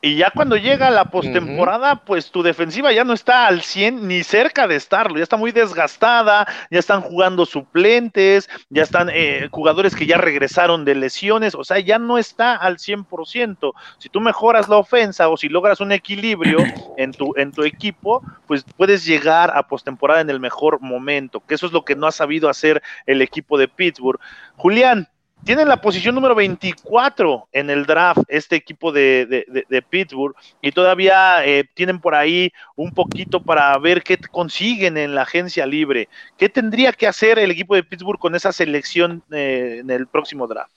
y ya cuando llega la postemporada, pues tu defensiva ya no está al 100 ni cerca de estarlo, ya está muy desgastada, ya están jugando suplentes, ya están eh, jugadores que ya regresaron de lesiones, o sea, ya no está al 100%. Si tú mejoras la ofensa o si logras un equilibrio [COUGHS] en tu, en tu equipo, pues puedes llegar a postemporada en el mejor momento, que eso es lo que no ha sabido hacer el equipo de Pittsburgh. Julián, tienen la posición número 24 en el draft este equipo de, Pittsburgh y todavía eh, tienen por ahí un poquito para ver qué consiguen en la agencia libre. ¿Qué tendría que hacer el equipo de Pittsburgh con esa selección eh, en el próximo draft?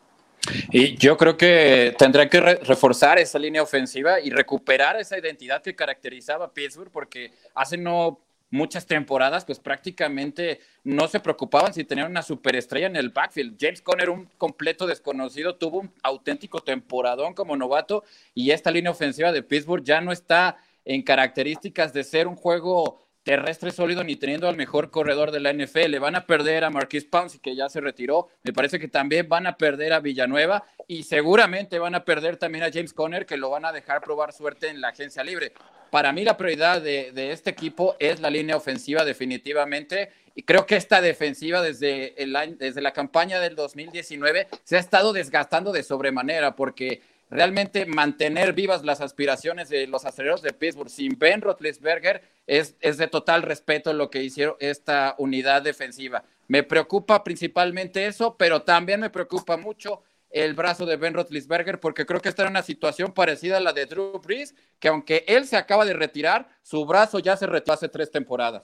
Y yo creo que tendrá que reforzar esa línea ofensiva y recuperar esa identidad que caracterizaba a Pittsburgh, porque hace no muchas temporadas, pues prácticamente no se preocupaban si tenían una superestrella en el backfield. James Conner, un completo desconocido, tuvo un auténtico temporadón como novato y esta línea ofensiva de Pittsburgh ya no está en características de ser un juego terrestre sólido ni teniendo al mejor corredor de la NFL. Van a perder a Marquis Pouncey, que ya se retiró. Me parece que también van a perder a Villanueva y seguramente van a perder también a James Conner, que lo van a dejar probar suerte en la agencia libre. Para mí la prioridad de, este equipo es la línea ofensiva definitivamente y creo que esta defensiva desde, el desde la campaña del 2019 se ha estado desgastando de sobremanera porque realmente mantener vivas las aspiraciones de los aceleros de Pittsburgh sin Ben Roethlisberger es, es de total respeto lo que hicieron esta unidad defensiva. Me preocupa principalmente eso, pero también me preocupa mucho el brazo de Ben Roethlisberger porque creo que está en una situación parecida a la de Drew Brees, que aunque él se acaba de retirar, su brazo ya se retiró hace tres temporadas.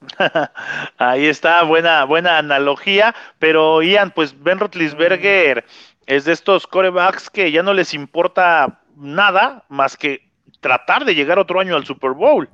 [LAUGHS] Ahí está, buena, buena analogía, pero Ian, pues Ben Roethlisberger es de estos corebacks que ya no les importa nada más que tratar de llegar otro año al Super Bowl.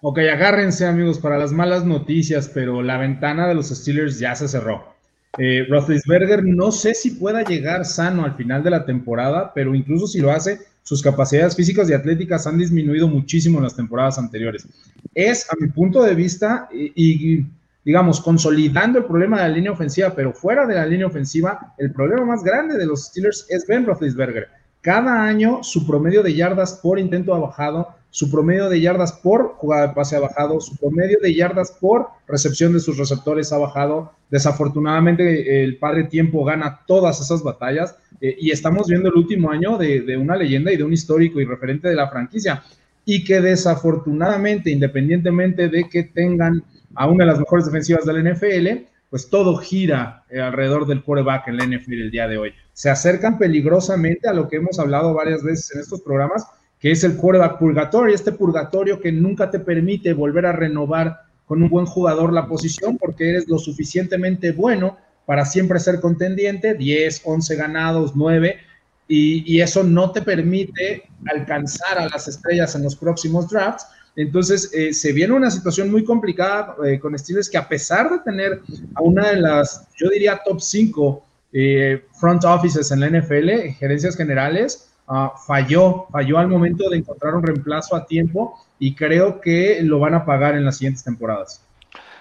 Ok, agárrense amigos para las malas noticias, pero la ventana de los Steelers ya se cerró. Eh, Roethlisberger no sé si pueda llegar sano al final de la temporada, pero incluso si lo hace, sus capacidades físicas y atléticas han disminuido muchísimo en las temporadas anteriores. Es, a mi punto de vista, y digamos, consolidando el problema de la línea ofensiva, pero fuera de la línea ofensiva, el problema más grande de los Steelers es Ben Roethlisberger. Cada año su promedio de yardas por intento ha bajado, su promedio de yardas por jugada de pase ha bajado, su promedio de yardas por recepción de sus receptores ha bajado. Desafortunadamente el padre tiempo gana todas esas batallas eh, y estamos viendo el último año de, de una leyenda y de un histórico y referente de la franquicia y que desafortunadamente, independientemente de que tengan a una de las mejores defensivas del NFL, pues todo gira eh, alrededor del quarterback en la NFL el día de hoy. Se acercan peligrosamente a lo que hemos hablado varias veces en estos programas, que es el quarterback purgatorio, este purgatorio que nunca te permite volver a renovar con un buen jugador la posición porque eres lo suficientemente bueno para siempre ser contendiente, 10, 11 ganados, 9, y, y eso no te permite alcanzar a las estrellas en los próximos drafts, entonces, eh, se viene una situación muy complicada eh, con Steelers que a pesar de tener a una de las, yo diría, top 5 eh, front offices en la NFL, gerencias generales, ah, falló, falló al momento de encontrar un reemplazo a tiempo y creo que lo van a pagar en las siguientes temporadas.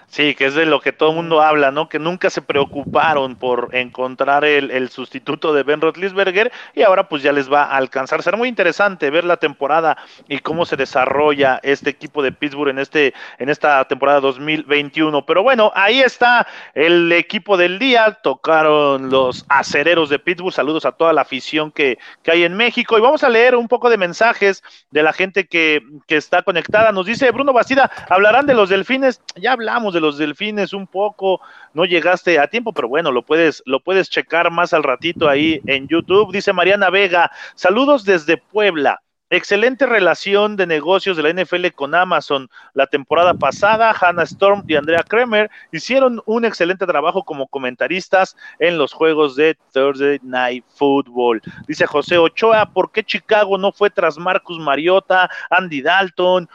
Sí, que es de lo que todo el mundo habla, ¿no? Que nunca se preocuparon por encontrar el, sustituto de Ben Roethlisberger y ahora pues ya les va a alcanzar. Será muy interesante ver la temporada y cómo se desarrolla este equipo de Pittsburgh en, este, en esta temporada 2021. Pero bueno, ahí está el equipo del día. Tocaron los acereros de Pittsburgh. Saludos a toda la afición que, que hay en México. Y vamos a leer un poco de mensajes de la gente que, que está conectada. Nos dice Bruno Bastida, hablarán de los delfines. Ya hablamos de los delfines un poco, no llegaste a tiempo, pero bueno, lo puedes, lo puedes checar más al ratito ahí en YouTube. Dice Mariana Vega, saludos desde Puebla. Excelente relación de negocios de la NFL con Amazon. La temporada pasada, Hannah Storm y Andrea Kremer hicieron un excelente trabajo como comentaristas en los juegos de Thursday Night Football. Dice José Ochoa, ¿por qué Chicago no fue tras Marcus Mariota, Andy Dalton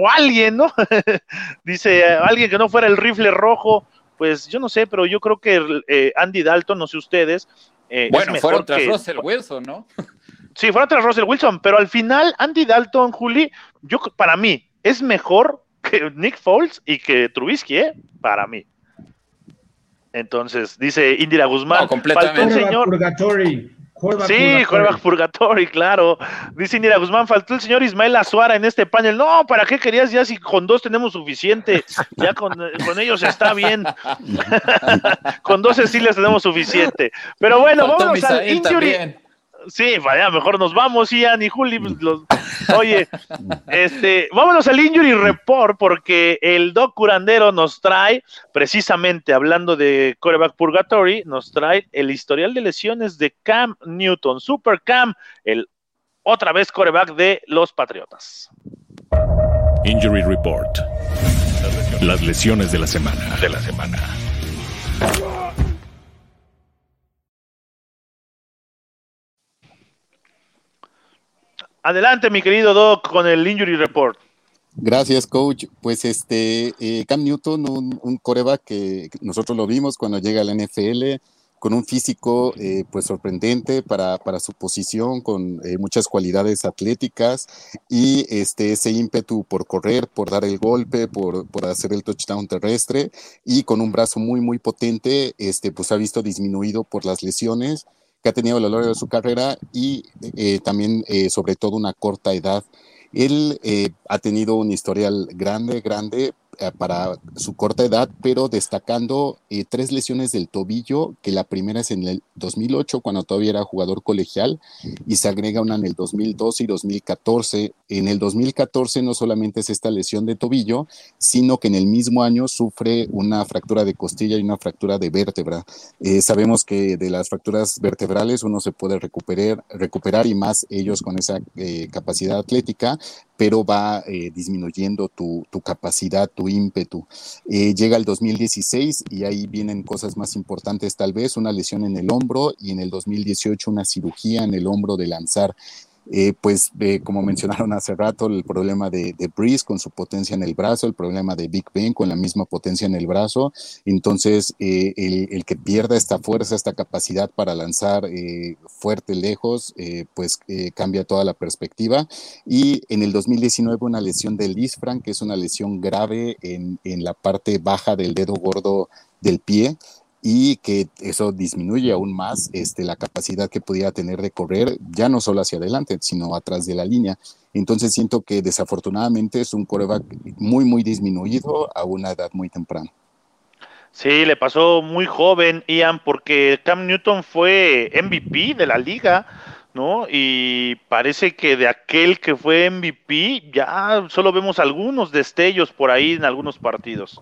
o, alguien, no? [LAUGHS] Dice alguien que no fuera el rifle rojo. Pues yo no sé, pero yo creo que eh, Andy Dalton, no sé ustedes, Eh, bueno, fueron tras Russell Wilson, ¿no? [LAUGHS] Sí, fueron tras Russell Wilson, pero al final Andy Dalton, Juli, yo para mí es mejor que Nick Foles y que Trubisky, ¿eh? Para mí. Entonces, dice Indira Guzmán. No, completamente. señor. sí, Jorge Purgatory, claro. Dice Indira Guzmán, faltó el señor Ismael Azuara en este panel. No, ¿para qué querías ya si con dos tenemos suficiente? Ya con, ellos está bien. [LAUGHS] con dos sí les tenemos suficiente. Pero bueno, vamos al injury. Sí, vaya, mejor nos vamos, Ian y Juli. Pues, oye, [LAUGHS] este, vámonos al Injury Report porque el Doc Curandero nos trae, precisamente hablando de Coreback Purgatory, nos trae el historial de lesiones de Cam Newton, Super Cam, el otra vez coreback de los Patriotas. Injury Report. Las lesiones de la semana. De la semana. Adelante, mi querido Doc, con el Injury Report. Gracias, coach. Pues este, eh, Cam Newton, un, coreback que nosotros lo vimos cuando llega al NFL, con un físico eh, pues sorprendente para, su posición, con eh, muchas cualidades atléticas y este, ese ímpetu por correr, por dar el golpe, por, por, hacer el touchdown terrestre y con un brazo muy, muy potente, este, pues ha visto disminuido por las lesiones que ha tenido a lo de su carrera y eh, también eh, sobre todo una corta edad. Él eh, ha tenido un historial grande, grande, para su corta edad, pero destacando eh, tres lesiones del tobillo, que la primera es en el 2008, cuando todavía era jugador colegial, y se agrega una en el 2012 y 2014. En el 2014 no solamente es esta lesión de tobillo, sino que en el mismo año sufre una fractura de costilla y una fractura de vértebra. Eh, sabemos que de las fracturas vertebrales uno se puede recuperar, recuperar y más ellos con esa capacidad atlética, pero va disminuyendo tu, tu capacidad, tu ímpetu. Eh, llega el 2016 y ahí vienen cosas más importantes tal vez, una lesión en el hombro y en el 2018 una cirugía en el hombro de lanzar. Eh, pues eh, como mencionaron hace rato, el problema de, de Breeze con su potencia en el brazo, el problema de Big Ben con la misma potencia en el brazo. Entonces, eh, el, que pierda esta fuerza, esta capacidad para lanzar fuerte, lejos, pues cambia toda la perspectiva. Y en el 2019 una lesión del Lisfranc, que es una lesión grave en, en la parte baja del dedo gordo del pie y que eso disminuye aún más este, la capacidad que pudiera tener de correr, ya no solo hacia adelante, sino atrás de la línea. Entonces siento que desafortunadamente es un coreback muy, muy disminuido a una edad muy temprana. Sí, le pasó muy joven, Ian, porque Cam Newton fue MVP de la liga, ¿no? Y parece que de aquel que fue MVP ya solo vemos algunos destellos por ahí en algunos partidos.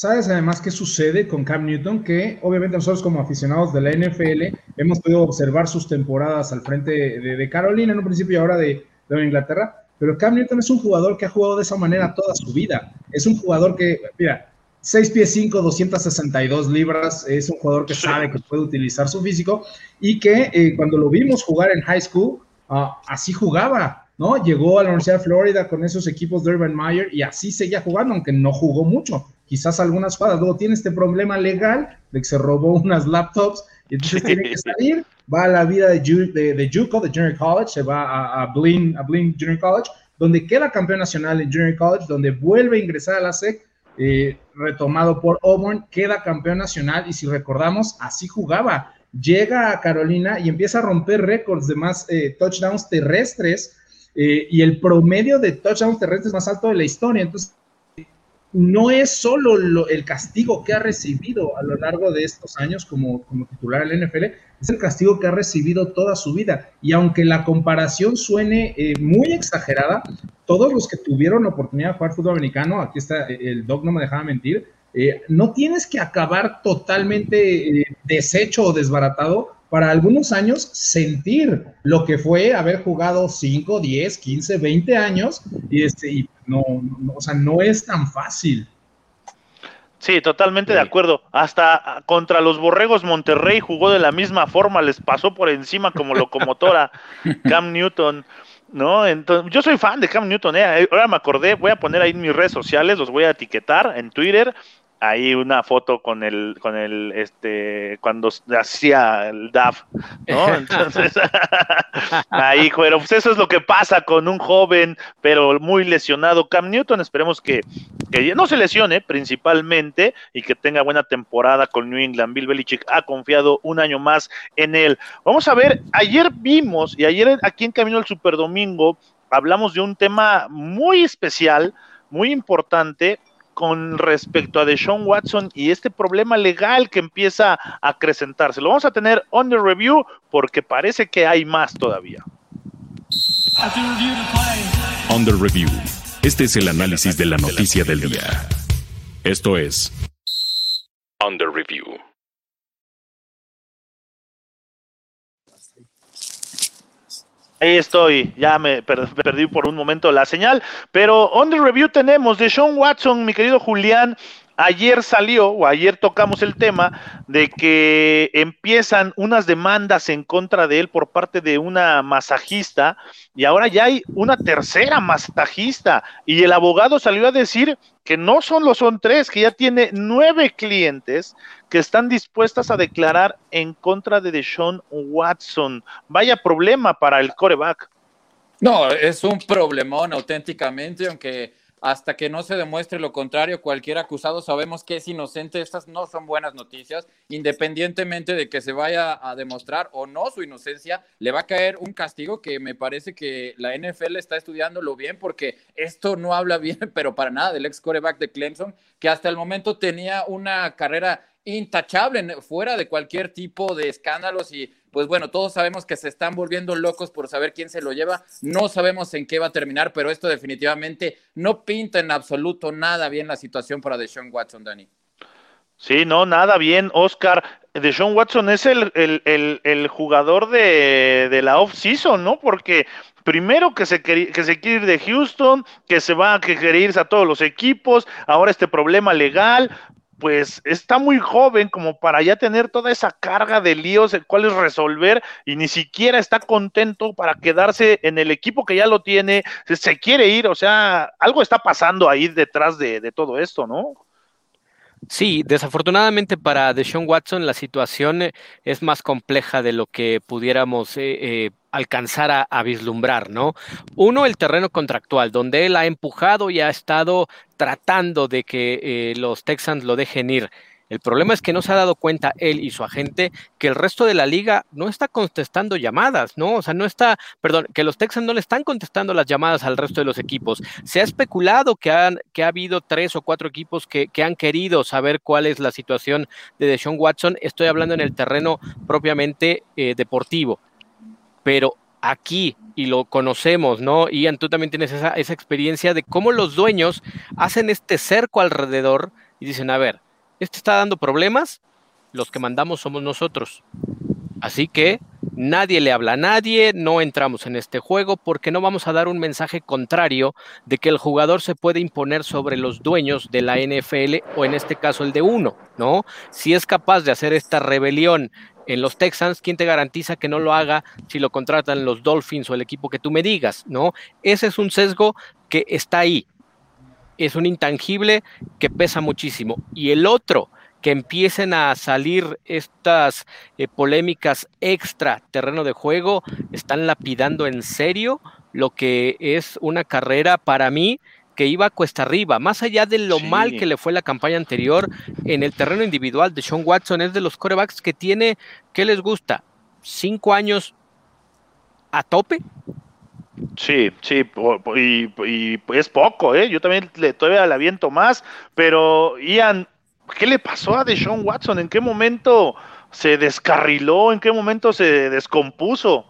¿Sabes además qué sucede con Cam Newton? Que obviamente nosotros como aficionados de la NFL hemos podido observar sus temporadas al frente de, Carolina en un principio y ahora de, de, Inglaterra, pero Cam Newton es un jugador que ha jugado de esa manera toda su vida. Es un jugador que, mira, 6 pies 5, 262 libras, es un jugador que sabe que puede utilizar su físico y que eh, cuando lo vimos jugar en high school, ah, así jugaba. ¿no? Llegó a la Universidad de Florida con esos equipos de Urban Meyer y así seguía jugando, aunque no jugó mucho quizás algunas jugadas. Luego tiene este problema legal de que se robó unas laptops y entonces tiene que salir. Va a la vida de, de, de JUCO, de Junior College, se va a, a, Blinn, a Junior College, donde queda campeón nacional en Junior College, donde vuelve a ingresar a la SEC, eh, retomado por Auburn, queda campeón nacional y si recordamos, así jugaba. Llega a Carolina y empieza a romper récords de más eh, touchdowns terrestres eh, y el promedio de touchdowns terrestres más alto de la historia. Entonces, no es solo el castigo que ha recibido a lo largo de estos años como, como titular del NFL, es el castigo que ha recibido toda su vida. Y aunque la comparación suene eh, muy exagerada, todos los que tuvieron oportunidad de jugar fútbol americano, aquí está eh, el doc, no me dejaba mentir, eh, no tienes que acabar totalmente deshecho o desbaratado para algunos años sentir lo que fue haber jugado 5, 10, 15, 20 años y, este, y no, o sea, no es tan fácil. Sí, totalmente de acuerdo. Hasta contra los Borregos Monterrey jugó de la misma forma, les pasó por encima como locomotora [LAUGHS] Cam Newton, ¿no? Entonces, yo soy fan de Cam Newton, ¿eh? ahora me acordé, voy a poner ahí mis redes sociales, los voy a etiquetar en Twitter, ahí una foto con el, con el, este, cuando hacía el DAF, ¿no? [LAUGHS] Entonces, [LAUGHS] ahí, pero pues eso es lo que pasa con un joven, pero muy lesionado. Cam Newton, esperemos que, que no se lesione principalmente y que tenga buena temporada con New England. Bill Belichick ha confiado un año más en él. Vamos a ver, ayer vimos, y ayer aquí en Camino al Superdomingo, hablamos de un tema muy especial, muy importante, con respecto a Deshaun Watson y este problema legal que empieza a acrecentarse. Lo vamos a tener on the review porque parece que hay más todavía. On the review. Este es el análisis de la noticia del día. Esto es On the review. Ahí estoy, ya me perdí por un momento la señal, pero on the review tenemos de Sean Watson, mi querido Julián, ayer salió, o ayer tocamos el tema, de que empiezan unas demandas en contra de él por parte de una masajista, y ahora ya hay una tercera masajista, y el abogado salió a decir que no solo son tres, que ya tiene nueve clientes que están dispuestas a declarar en contra de Deshaun Watson. Vaya problema para el coreback. No, es un problemón auténticamente, aunque hasta que no se demuestre lo contrario, cualquier acusado sabemos que es inocente. Estas no son buenas noticias. Independientemente de que se vaya a demostrar o no su inocencia, le va a caer un castigo que me parece que la NFL está estudiándolo bien porque esto no habla bien, [LAUGHS] pero para nada, del ex coreback de Clemson, que hasta el momento tenía una carrera intachable, fuera de cualquier tipo de escándalos y pues bueno, todos sabemos que se están volviendo locos por saber quién se lo lleva, no sabemos en qué va a terminar, pero esto definitivamente no pinta en absoluto nada bien la situación para Deshaun Watson, Dani. Sí, no, nada bien, Oscar. Deshaun Watson es el, el, jugador de, de la off-season, ¿no? Porque primero que se, que se quiere ir de Houston, que se va a querer irse a todos los equipos, ahora este problema legal, pues está muy joven como para ya tener toda esa carga de líos el cuales resolver y ni siquiera está contento para quedarse en el equipo que ya lo tiene, se, quiere ir, o sea, algo está pasando ahí detrás de, todo esto, ¿no? Sí, desafortunadamente para Deshaun Watson la situación eh, es más compleja de lo que pudiéramos eh, eh, alcanzar a, vislumbrar, ¿no? Uno, el terreno contractual, donde él ha empujado y ha estado tratando de que eh, los Texans lo dejen ir. El problema es que no se ha dado cuenta él y su agente que el resto de la liga no está contestando llamadas, ¿no? O sea, no está, perdón, que los Texans no le están contestando las llamadas al resto de los equipos. Se ha especulado que, han, que ha habido tres o cuatro equipos que, que han querido saber cuál es la situación de Deshaun Watson. Estoy hablando en el terreno propiamente eh, deportivo pero aquí, y lo conocemos, ¿no? Ian, tú también tienes esa, experiencia de cómo los dueños hacen este cerco alrededor y dicen, a ver, este está dando problemas, los que mandamos somos nosotros. Así que nadie le habla a nadie, no entramos en este juego porque no vamos a dar un mensaje contrario de que el jugador se puede imponer sobre los dueños de la NFL o en este caso el de uno, ¿no? Si es capaz de hacer esta rebelión en los Texans, ¿quién te garantiza que no lo haga si lo contratan los Dolphins o el equipo que tú me digas? ¿No? Ese es un sesgo que está ahí. Es un intangible que pesa muchísimo. Y el otro, que empiecen a salir estas eh, polémicas extra terreno de juego, están lapidando en serio lo que es una carrera para mí que iba cuesta arriba, más allá de lo mal que le fue la campaña anterior en el terreno individual de Sean Watson, es de los corebacks que tiene, ¿qué les gusta? ¿Cinco años a tope? Sí, sí, y, es poco, ¿eh? Yo también le, todavía le aviento más, pero Ian, ¿qué le pasó a Deshaun Watson? ¿En qué momento se descarriló? ¿En qué momento se descompuso?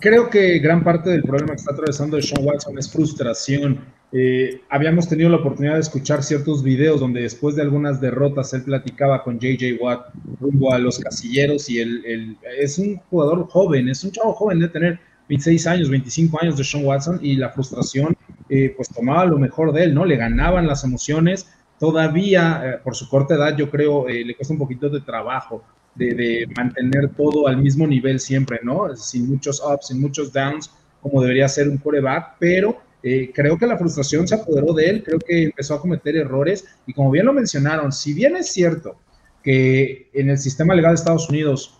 Creo que gran parte del problema que está atravesando Sean Watson es frustración. Eh, habíamos tenido la oportunidad de escuchar ciertos videos donde después de algunas derrotas él platicaba con JJ Watt rumbo a los casilleros y él, es un jugador joven, es un chavo joven de tener 26 años, 25 años de Sean Watson y la frustración eh, pues tomaba lo mejor de él, ¿no? Le ganaban las emociones. Todavía, eh, por su corta edad, yo creo, le cuesta un poquito de trabajo de, mantener todo al mismo nivel siempre, ¿no? Sin muchos ups, sin muchos downs, como debería ser un coreback, pero eh, creo que la frustración se apoderó de él, creo que empezó a cometer errores y como bien lo mencionaron, si bien es cierto que en el sistema legal de Estados Unidos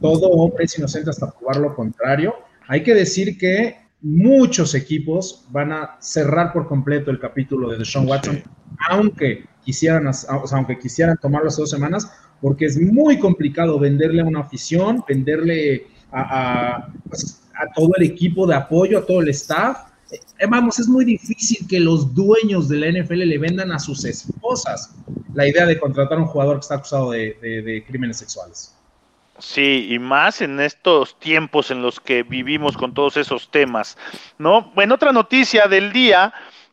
todo hombre es inocente hasta probar lo contrario, hay que decir que muchos equipos van a cerrar por completo el capítulo de Deshaun Watson, aunque quisieran, aunque quisieran tomarlo hace dos semanas, porque es muy complicado venderle a una afición, venderle a, pues, todo el equipo de apoyo, a todo el staff, eh, vamos, es muy difícil que los dueños de la NFL le vendan a sus esposas la idea de contratar a un jugador que está acusado de, crímenes sexuales. Sí, y más en estos tiempos en los que vivimos con todos esos temas, ¿no? Bueno, otra noticia del día,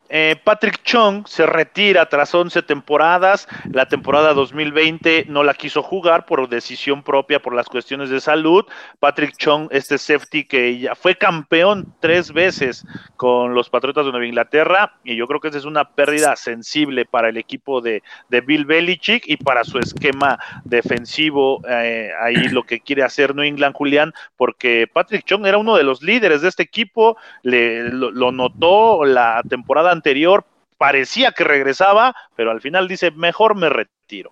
eh, Patrick Chung se retira tras 11 temporadas. La temporada 2020 no la quiso jugar por decisión propia, por las cuestiones de salud. Patrick Chung, este safety que ya fue campeón tres veces con los Patriotas de Nueva Inglaterra, y yo creo que esa es una pérdida sensible para el equipo de, Bill Belichick y para su esquema defensivo. Eh, ahí lo que quiere hacer New England, Julián, porque Patrick Chung era uno de los líderes de este equipo, le, lo, notó la temporada anterior parecía que regresaba, pero al final dice, mejor me retiro.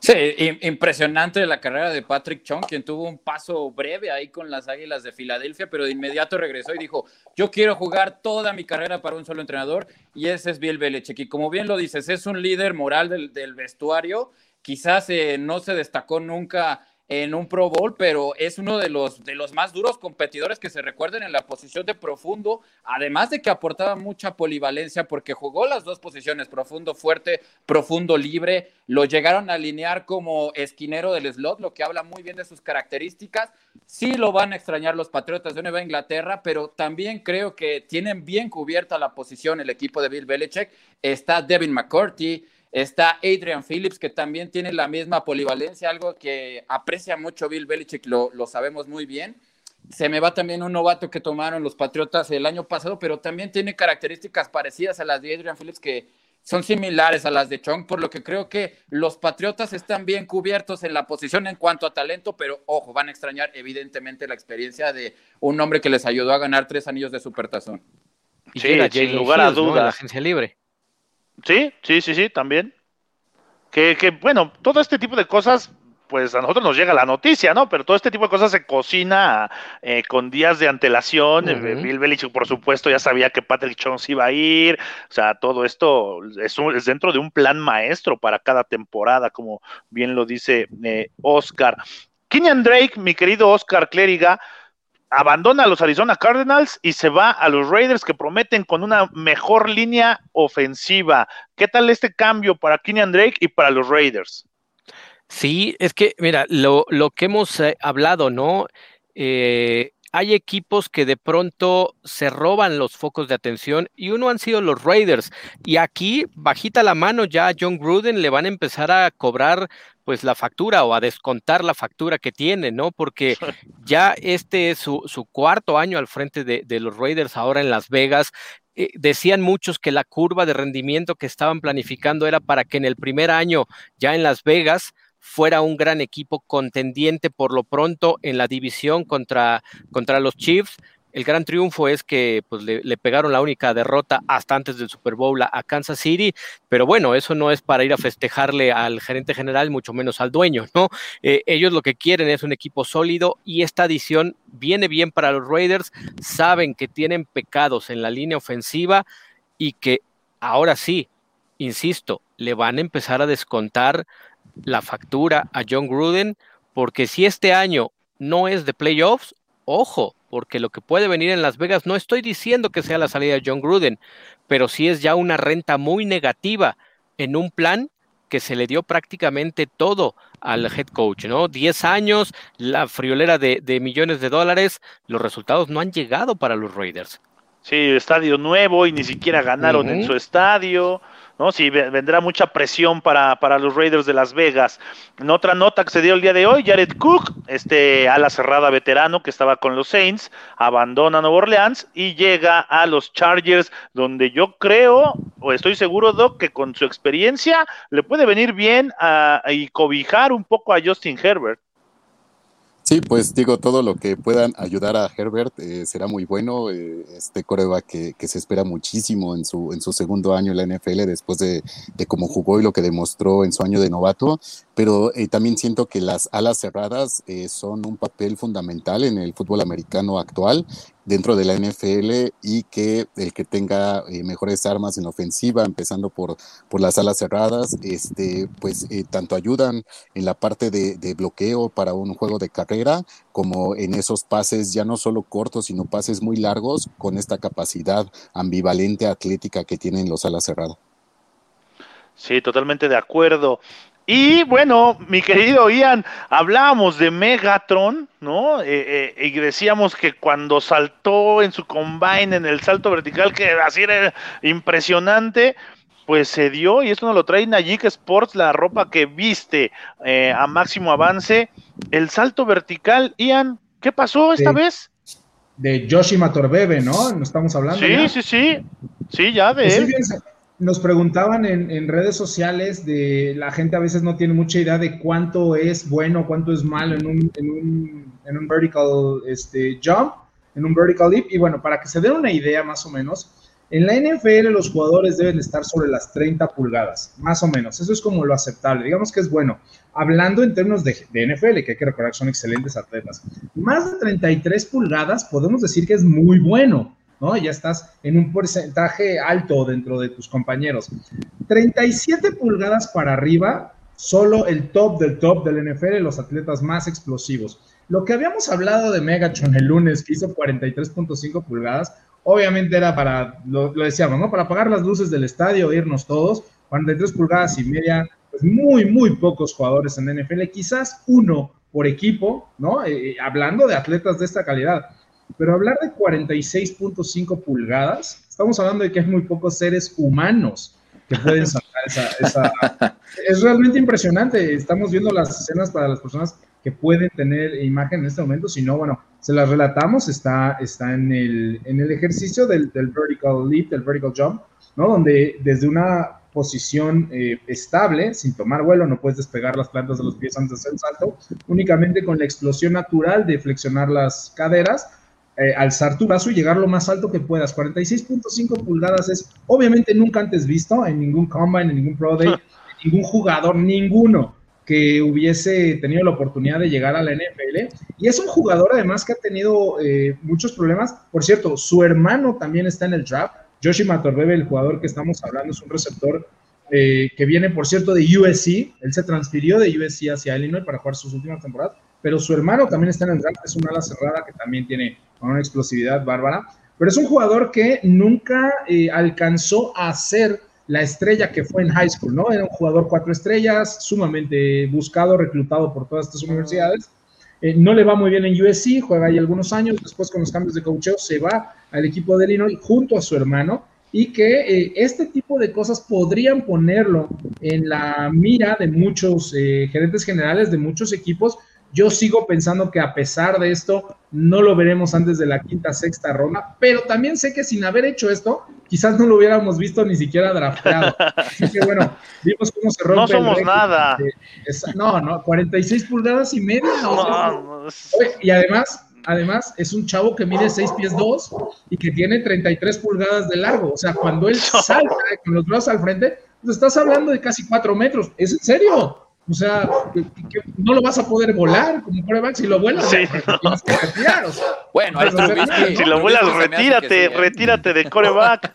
Sí, impresionante la carrera de Patrick Chung, quien tuvo un paso breve ahí con las Águilas de Filadelfia, pero de inmediato regresó y dijo, yo quiero jugar toda mi carrera para un solo entrenador, y ese es Bill Belichick. Y como bien lo dices, es un líder moral del, vestuario, quizás eh, no se destacó nunca en un Pro Bowl, pero es uno de los, de los más duros competidores que se recuerden en la posición de profundo, además de que aportaba mucha polivalencia porque jugó las dos posiciones, profundo fuerte, profundo libre, lo llegaron a alinear como esquinero del slot, lo que habla muy bien de sus características. Sí lo van a extrañar los Patriotas de Nueva Inglaterra, pero también creo que tienen bien cubierta la posición el equipo de Bill Belichick. Está Devin McCourty, Está Adrian Phillips, que también tiene la misma polivalencia, algo que aprecia mucho Bill Belichick, lo, lo sabemos muy bien. Se me va también un novato que tomaron los Patriotas el año pasado, pero también tiene características parecidas a las de Adrian Phillips que son similares a las de Chong, por lo que creo que los Patriotas están bien cubiertos en la posición en cuanto a talento, pero ojo, van a extrañar evidentemente la experiencia de un hombre que les ayudó a ganar tres anillos de supertazón. Sí, sin lugar a dudas. La agencia libre. Sí, sí, sí, sí, también. Que, que, bueno, todo este tipo de cosas, pues a nosotros nos llega la noticia, ¿no? Pero todo este tipo de cosas se cocina eh, con días de antelación. Eh, Bill Belichick, por supuesto, ya sabía que Patrick Jones iba a ir. O sea, todo esto es, es dentro de un plan maestro para cada temporada, como bien lo dice eh, Oscar. Kenyan Drake, mi querido Oscar Clériga, abandona a los Arizona Cardinals y se va a los Raiders que prometen con una mejor línea ofensiva. ¿Qué tal este cambio para Kenyan Drake y para los Raiders? Sí, es que, mira, lo, que hemos eh, hablado, ¿no? Eh, hay equipos que de pronto se roban los focos de atención y uno han sido los Raiders. Y aquí, bajita la mano, ya a John Gruden le van a empezar a cobrar pues la factura o a descontar la factura que tiene, ¿no? Porque [LAUGHS] ya este es su, cuarto año al frente de, los Raiders ahora en Las Vegas. Eh, decían muchos que la curva de rendimiento que estaban planificando era para que en el primer año ya en Las Vegas fuera un gran equipo contendiente por lo pronto en la división contra, contra los Chiefs. El gran triunfo es que pues, le, pegaron la única derrota hasta antes del Super Bowl a, Kansas City, pero bueno, eso no es para ir a festejarle al gerente general, mucho menos al dueño, ¿no? Eh, ellos lo que quieren es un equipo sólido y esta adición viene bien para los Raiders, saben que tienen pecados en la línea ofensiva y que ahora sí, insisto, le van a empezar a descontar la factura a John Gruden, porque si este año no es de playoffs, ojo, porque lo que puede venir en Las Vegas, no estoy diciendo que sea la salida de John Gruden, pero sí es ya una renta muy negativa en un plan que se le dio prácticamente todo al head coach, ¿no? Diez años, la friolera de, millones de dólares, los resultados no han llegado para los Raiders. Sí, estadio nuevo y ni siquiera ganaron en su estadio. ¿No? Sí, vendrá mucha presión para, para, los Raiders de Las Vegas. En otra nota que se dio el día de hoy, Jared Cook, este ala cerrada veterano que estaba con los Saints, abandona Nueva Orleans y llega a los Chargers, donde yo creo, o estoy seguro, Doc, que con su experiencia le puede venir bien a, y cobijar un poco a Justin Herbert. Sí, pues digo, todo lo que puedan ayudar a Herbert eh, será muy bueno. Eh, este coreba que, que, se espera muchísimo en su, en su segundo año en la NFL después de, de cómo jugó y lo que demostró en su año de novato. Pero eh, también siento que las alas cerradas eh, son un papel fundamental en el fútbol americano actual dentro de la NFL y que el que tenga eh, mejores armas en ofensiva, empezando por, por las alas cerradas, este, pues eh, tanto ayudan en la parte de, de, bloqueo para un juego de carrera, como en esos pases ya no solo cortos, sino pases muy largos con esta capacidad ambivalente atlética que tienen los alas cerradas. Sí, totalmente de acuerdo. Y bueno, mi querido Ian, hablábamos de Megatron, ¿no? Eh, eh, y decíamos que cuando saltó en su combine, en el salto vertical, que así era impresionante, pues se dio, y esto nos lo trae Najik Sports, la ropa que viste eh, a máximo avance. El salto vertical, Ian, ¿qué pasó esta vez? De Yoshi Matorbebe, ¿no? ¿No estamos hablando? Sí, ya? sí, sí. Sí, ya de pues él. Sí, nos preguntaban en, redes sociales de la gente a veces no tiene mucha idea de cuánto es bueno, cuánto es malo en un, en un, en un vertical este, jump, en un vertical leap. Y bueno, para que se den una idea más o menos, en la NFL los jugadores deben estar sobre las 30 pulgadas, más o menos. Eso es como lo aceptable. Digamos que es bueno. Hablando en términos de, de NFL, que hay que recordar son excelentes atletas, más de 33 pulgadas podemos decir que es muy bueno. ¿No? Ya estás en un porcentaje alto dentro de tus compañeros. 37 pulgadas para arriba, solo el top del top del NFL, los atletas más explosivos. Lo que habíamos hablado de Megatron el lunes, que hizo 43.5 pulgadas, obviamente era para, lo, decíamos, ¿no? Para apagar las luces del estadio, irnos todos, 43 pulgadas y media, pues muy, muy pocos jugadores en NFL, quizás uno por equipo, ¿no? Eh, hablando de atletas de esta calidad. Pero hablar de 46.5 pulgadas, estamos hablando de que hay muy pocos seres humanos que pueden saltar esa, esa, Es realmente impresionante. Estamos viendo las escenas para las personas que pueden tener imagen en este momento. Si no, bueno, se las relatamos. Está, está en, el, en el ejercicio del, del vertical leap, del vertical jump, ¿no? Donde desde una posición eh, estable, sin tomar vuelo, no puedes despegar las plantas de los pies antes de hacer el salto, únicamente con la explosión natural de flexionar las caderas, eh, alzar tu brazo y llegar lo más alto que puedas. 46.5 pulgadas es obviamente nunca antes visto en ningún combine, en ningún pro day, [LAUGHS] ningún jugador, ninguno que hubiese tenido la oportunidad de llegar a la NFL. Y es un jugador además que ha tenido eh, muchos problemas. Por cierto, su hermano también está en el draft. Joshi Matorbebe, el jugador que estamos hablando, es un receptor eh, que viene, por cierto, de USC. Él se transfirió de USC hacia Illinois para jugar sus últimas temporadas pero su hermano también está en el draft, es una ala cerrada que también tiene una explosividad bárbara, pero es un jugador que nunca eh, alcanzó a ser la estrella que fue en high school, ¿no? Era un jugador cuatro estrellas, sumamente buscado, reclutado por todas estas universidades. Eh, no le va muy bien en USC, juega ahí algunos años, después con los cambios de coacheo se va al equipo de Illinois junto a su hermano y que eh, este tipo de cosas podrían ponerlo en la mira de muchos eh, gerentes generales de muchos equipos yo sigo pensando que a pesar de esto, no lo veremos antes de la quinta, sexta ronda, pero también sé que sin haber hecho esto, quizás no lo hubiéramos visto ni siquiera drafteado. Así que bueno, [LAUGHS] vimos cómo se rompe. No somos el nada. De, de, no, no, 46 pulgadas y media. No, y además, además, es un chavo que mide 6 pies 2 y que tiene 33 pulgadas de largo. O sea, cuando él [LAUGHS] salta con los brazos al frente, pues estás hablando de casi 4 metros. ¿Es en serio? O sea, que, que no lo vas a poder volar como coreback si lo vuelas. Sí, no. tienes que retirar, o sea, bueno, ahí está, si, si lo vuelas, retírate, sí, retírate de [LAUGHS] coreback.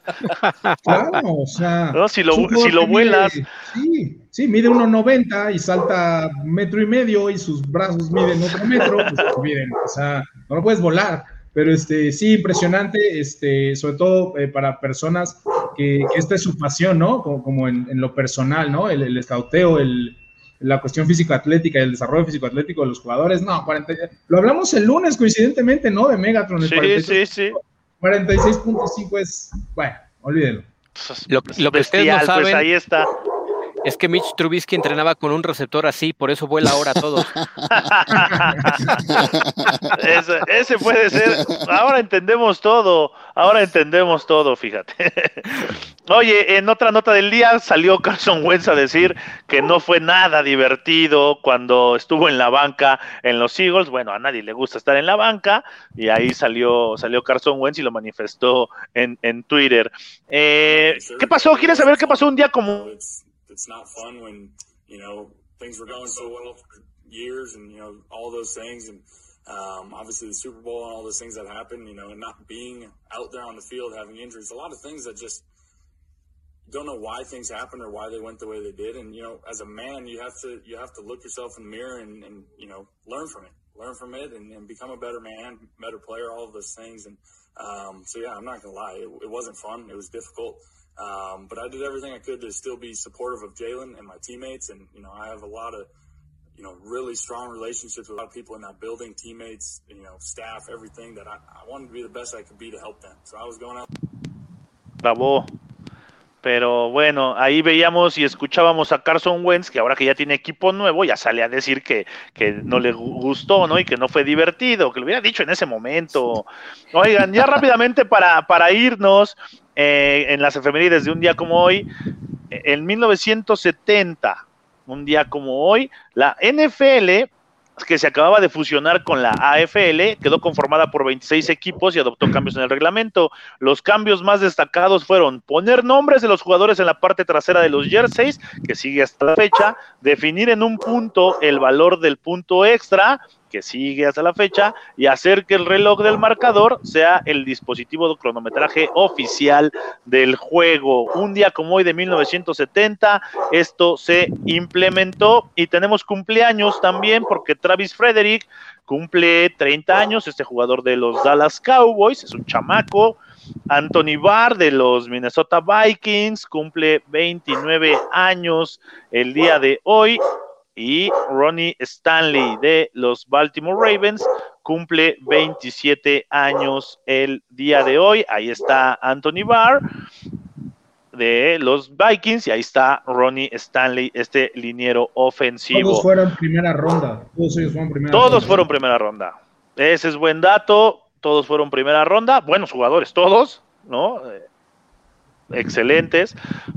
Claro, o sea. No, si lo, si lo vuelas. Mide, sí, sí, mide 1,90 y salta metro y medio y sus brazos miden otro metro, pues miden, o sea, no lo puedes volar. Pero este, sí, impresionante, este, sobre todo eh, para personas que, que, esta es su pasión, ¿no? Como, como en, en, lo personal, ¿no? El, el escauteo, el, la cuestión físico-atlética y el desarrollo físico-atlético de los jugadores. No, 40, lo hablamos el lunes, coincidentemente, ¿no? De Megatron. El sí, 46, sí, sí. 46.5 es, bueno, olvídelo. Lo, lo que ustedes no saben, pues ahí está. Es que Mitch Trubisky entrenaba con un receptor así, por eso vuela ahora todo. ese, ese, puede ser. Ahora entendemos todo. Ahora entendemos todo, fíjate. Oye, en otra nota del día salió Carson Wentz a decir que no fue nada divertido cuando estuvo en la banca en los Eagles. Bueno, a nadie le gusta estar en la banca y ahí salió salió Carson Wentz y lo manifestó en, en Twitter. Eh, ¿Qué pasó? ¿Quieres saber qué pasó un día como it's not fun when you know things were going so well for years and you know all those things and um, obviously the Super Bowl and all those things that happen, you know, and not being out there on the field having injuries, a lot of things that just don't know why things happened or why they went the way they did. And you know, as a man, you have to you have to look yourself in the mirror and, and you know learn from it, learn from it, and, and become a better man, better player, all of those things. And um, so yeah, I'm not gonna lie, it, it wasn't fun. It was difficult. Um, but I did everything I could to still be supportive of Jalen and my teammates. And, you know, I have a lot of, you know, really strong relationships with a lot of people in that building, teammates, you know, staff, everything that I, I wanted to be the best I could be to help them. So I was going out. Bravo. Pero bueno, ahí veíamos y escuchábamos a Carson Wentz, que ahora que ya tiene equipo nuevo, ya sale a decir que, que no le gustó, ¿no? Y que no fue divertido, que lo hubiera dicho en ese momento. Oigan, ya rápidamente para, para irnos, eh, en las efemérides de un día como hoy, en 1970, un día como hoy, la NFL que se acababa de fusionar con la AFL, quedó conformada por 26 equipos y adoptó cambios en el reglamento. Los cambios más destacados fueron poner nombres de los jugadores en la parte trasera de los jerseys, que sigue hasta la fecha, definir en un punto el valor del punto extra, sigue hasta la fecha, y hacer que el reloj del marcador sea el dispositivo de cronometraje oficial del juego. Un día como hoy de 1970, esto se implementó y tenemos cumpleaños también porque Travis Frederick cumple 30 años, este jugador de los Dallas Cowboys, es un chamaco. Anthony Barr de los Minnesota Vikings cumple 29 años el día de hoy y Ronnie Stanley de los Baltimore Ravens cumple 27 años el día de hoy. Ahí está Anthony Barr de los Vikings y ahí está Ronnie Stanley, este liniero ofensivo. Todos fueron primera ronda. Todos ellos fueron primera Todos ronda. fueron primera ronda. Ese es buen dato. Todos fueron primera ronda. Buenos jugadores, todos, ¿no? Excelentes.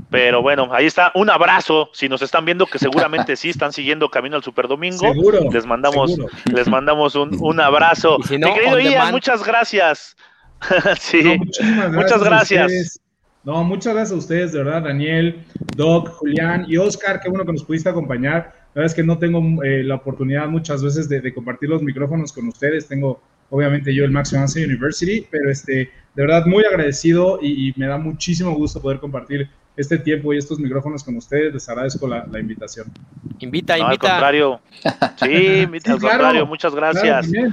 Pero bueno, ahí está. Un abrazo. Si nos están viendo, que seguramente sí están siguiendo Camino al Super Domingo. Seguro, les mandamos, seguro. les mandamos un, un abrazo. Si no, Mi querido Ian, demand. muchas gracias. [LAUGHS] sí, No, muchísimas muchas a gracias. No, muchas gracias a ustedes, de verdad, Daniel, Doc, Julián y Oscar, qué bueno que nos pudiste acompañar. La verdad es que no tengo eh, la oportunidad muchas veces de, de, compartir los micrófonos con ustedes. Tengo, obviamente, yo el Max Avance University, pero este, de verdad muy agradecido y, y, me da muchísimo gusto poder compartir este tiempo y estos micrófonos con ustedes. Les agradezco la, la invitación. Invita, No, al invita. contrario. [LAUGHS] Sí, invita, al Sí, claro. contrario. Muchas gracias. Claro.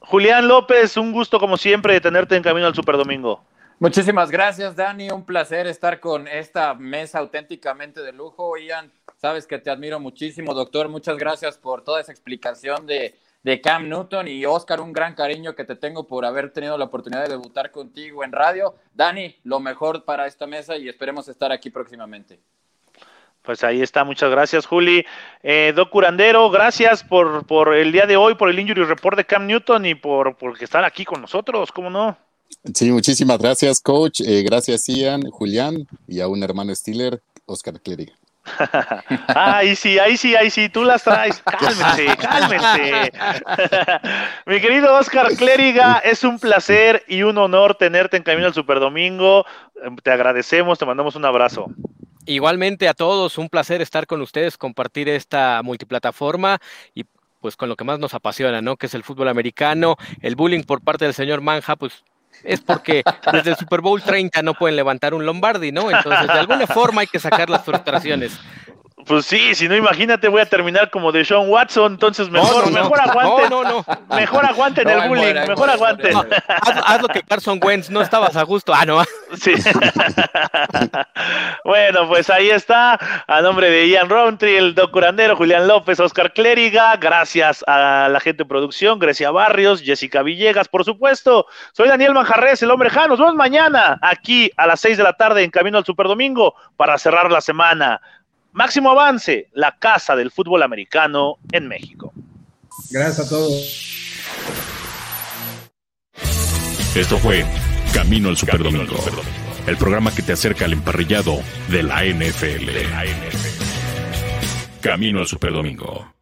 Julián López, un gusto como siempre de tenerte en Camino al Super Domingo. Muchísimas gracias, Dani. Un placer estar con esta mesa auténticamente de lujo. Ian, sabes que te admiro muchísimo, doctor. Muchas gracias por toda esa explicación de, de Cam Newton. Y Oscar, un gran cariño que te tengo por haber tenido la oportunidad de debutar contigo en radio. Dani, lo mejor para esta mesa y esperemos estar aquí próximamente. Pues ahí está, muchas gracias, Juli. Eh, Doc Curandero, gracias por, por el día de hoy, por el Injury Report de Cam Newton y por, por estar aquí con nosotros, ¿cómo no? Sí, muchísimas gracias, coach. Eh, gracias, Ian, Julián y a un hermano Stiller, Oscar Clériga. [LAUGHS] ahí sí, ahí sí, ahí sí, tú las traes. [LAUGHS] Cálmense, cálmense. [LAUGHS] Mi querido Oscar Clériga, es un placer y un honor tenerte en Camino al Superdomingo. Te agradecemos, te mandamos un abrazo. Igualmente a todos, un placer estar con ustedes, compartir esta multiplataforma y pues con lo que más nos apasiona, ¿no? Que es el fútbol americano, el bullying por parte del señor Manja, pues es porque desde el Super Bowl 30 no pueden levantar un Lombardi, ¿no? Entonces, de alguna forma hay que sacar las frustraciones. Pues sí, si no, imagínate, voy a terminar como de Sean Watson, entonces mejor, no, no. mejor aguanten. No, no, no. Mejor aguanten No, el bullying, mejor aguanten. Haz, haz lo que Carson Wentz, no estabas a gusto. Ah, no. Sí. bueno, pues ahí está. A nombre de Ian Roundtree, el Doc Curandero, Julián López, Oscar Clériga. Gracias a la gente de producción, Grecia Barrios, Jessica Villegas, por supuesto. Soy Daniel Manjarres, el hombre Jano. Nos vemos mañana aquí a las 6 de la tarde en Camino al Superdomingo para cerrar la semana. Máximo avance, la casa del fútbol americano en México. Gracias a todos. Esto fue Camino al Superdomingo, el programa que te acerca al emparrillado de la NFL. Camino al Superdomingo.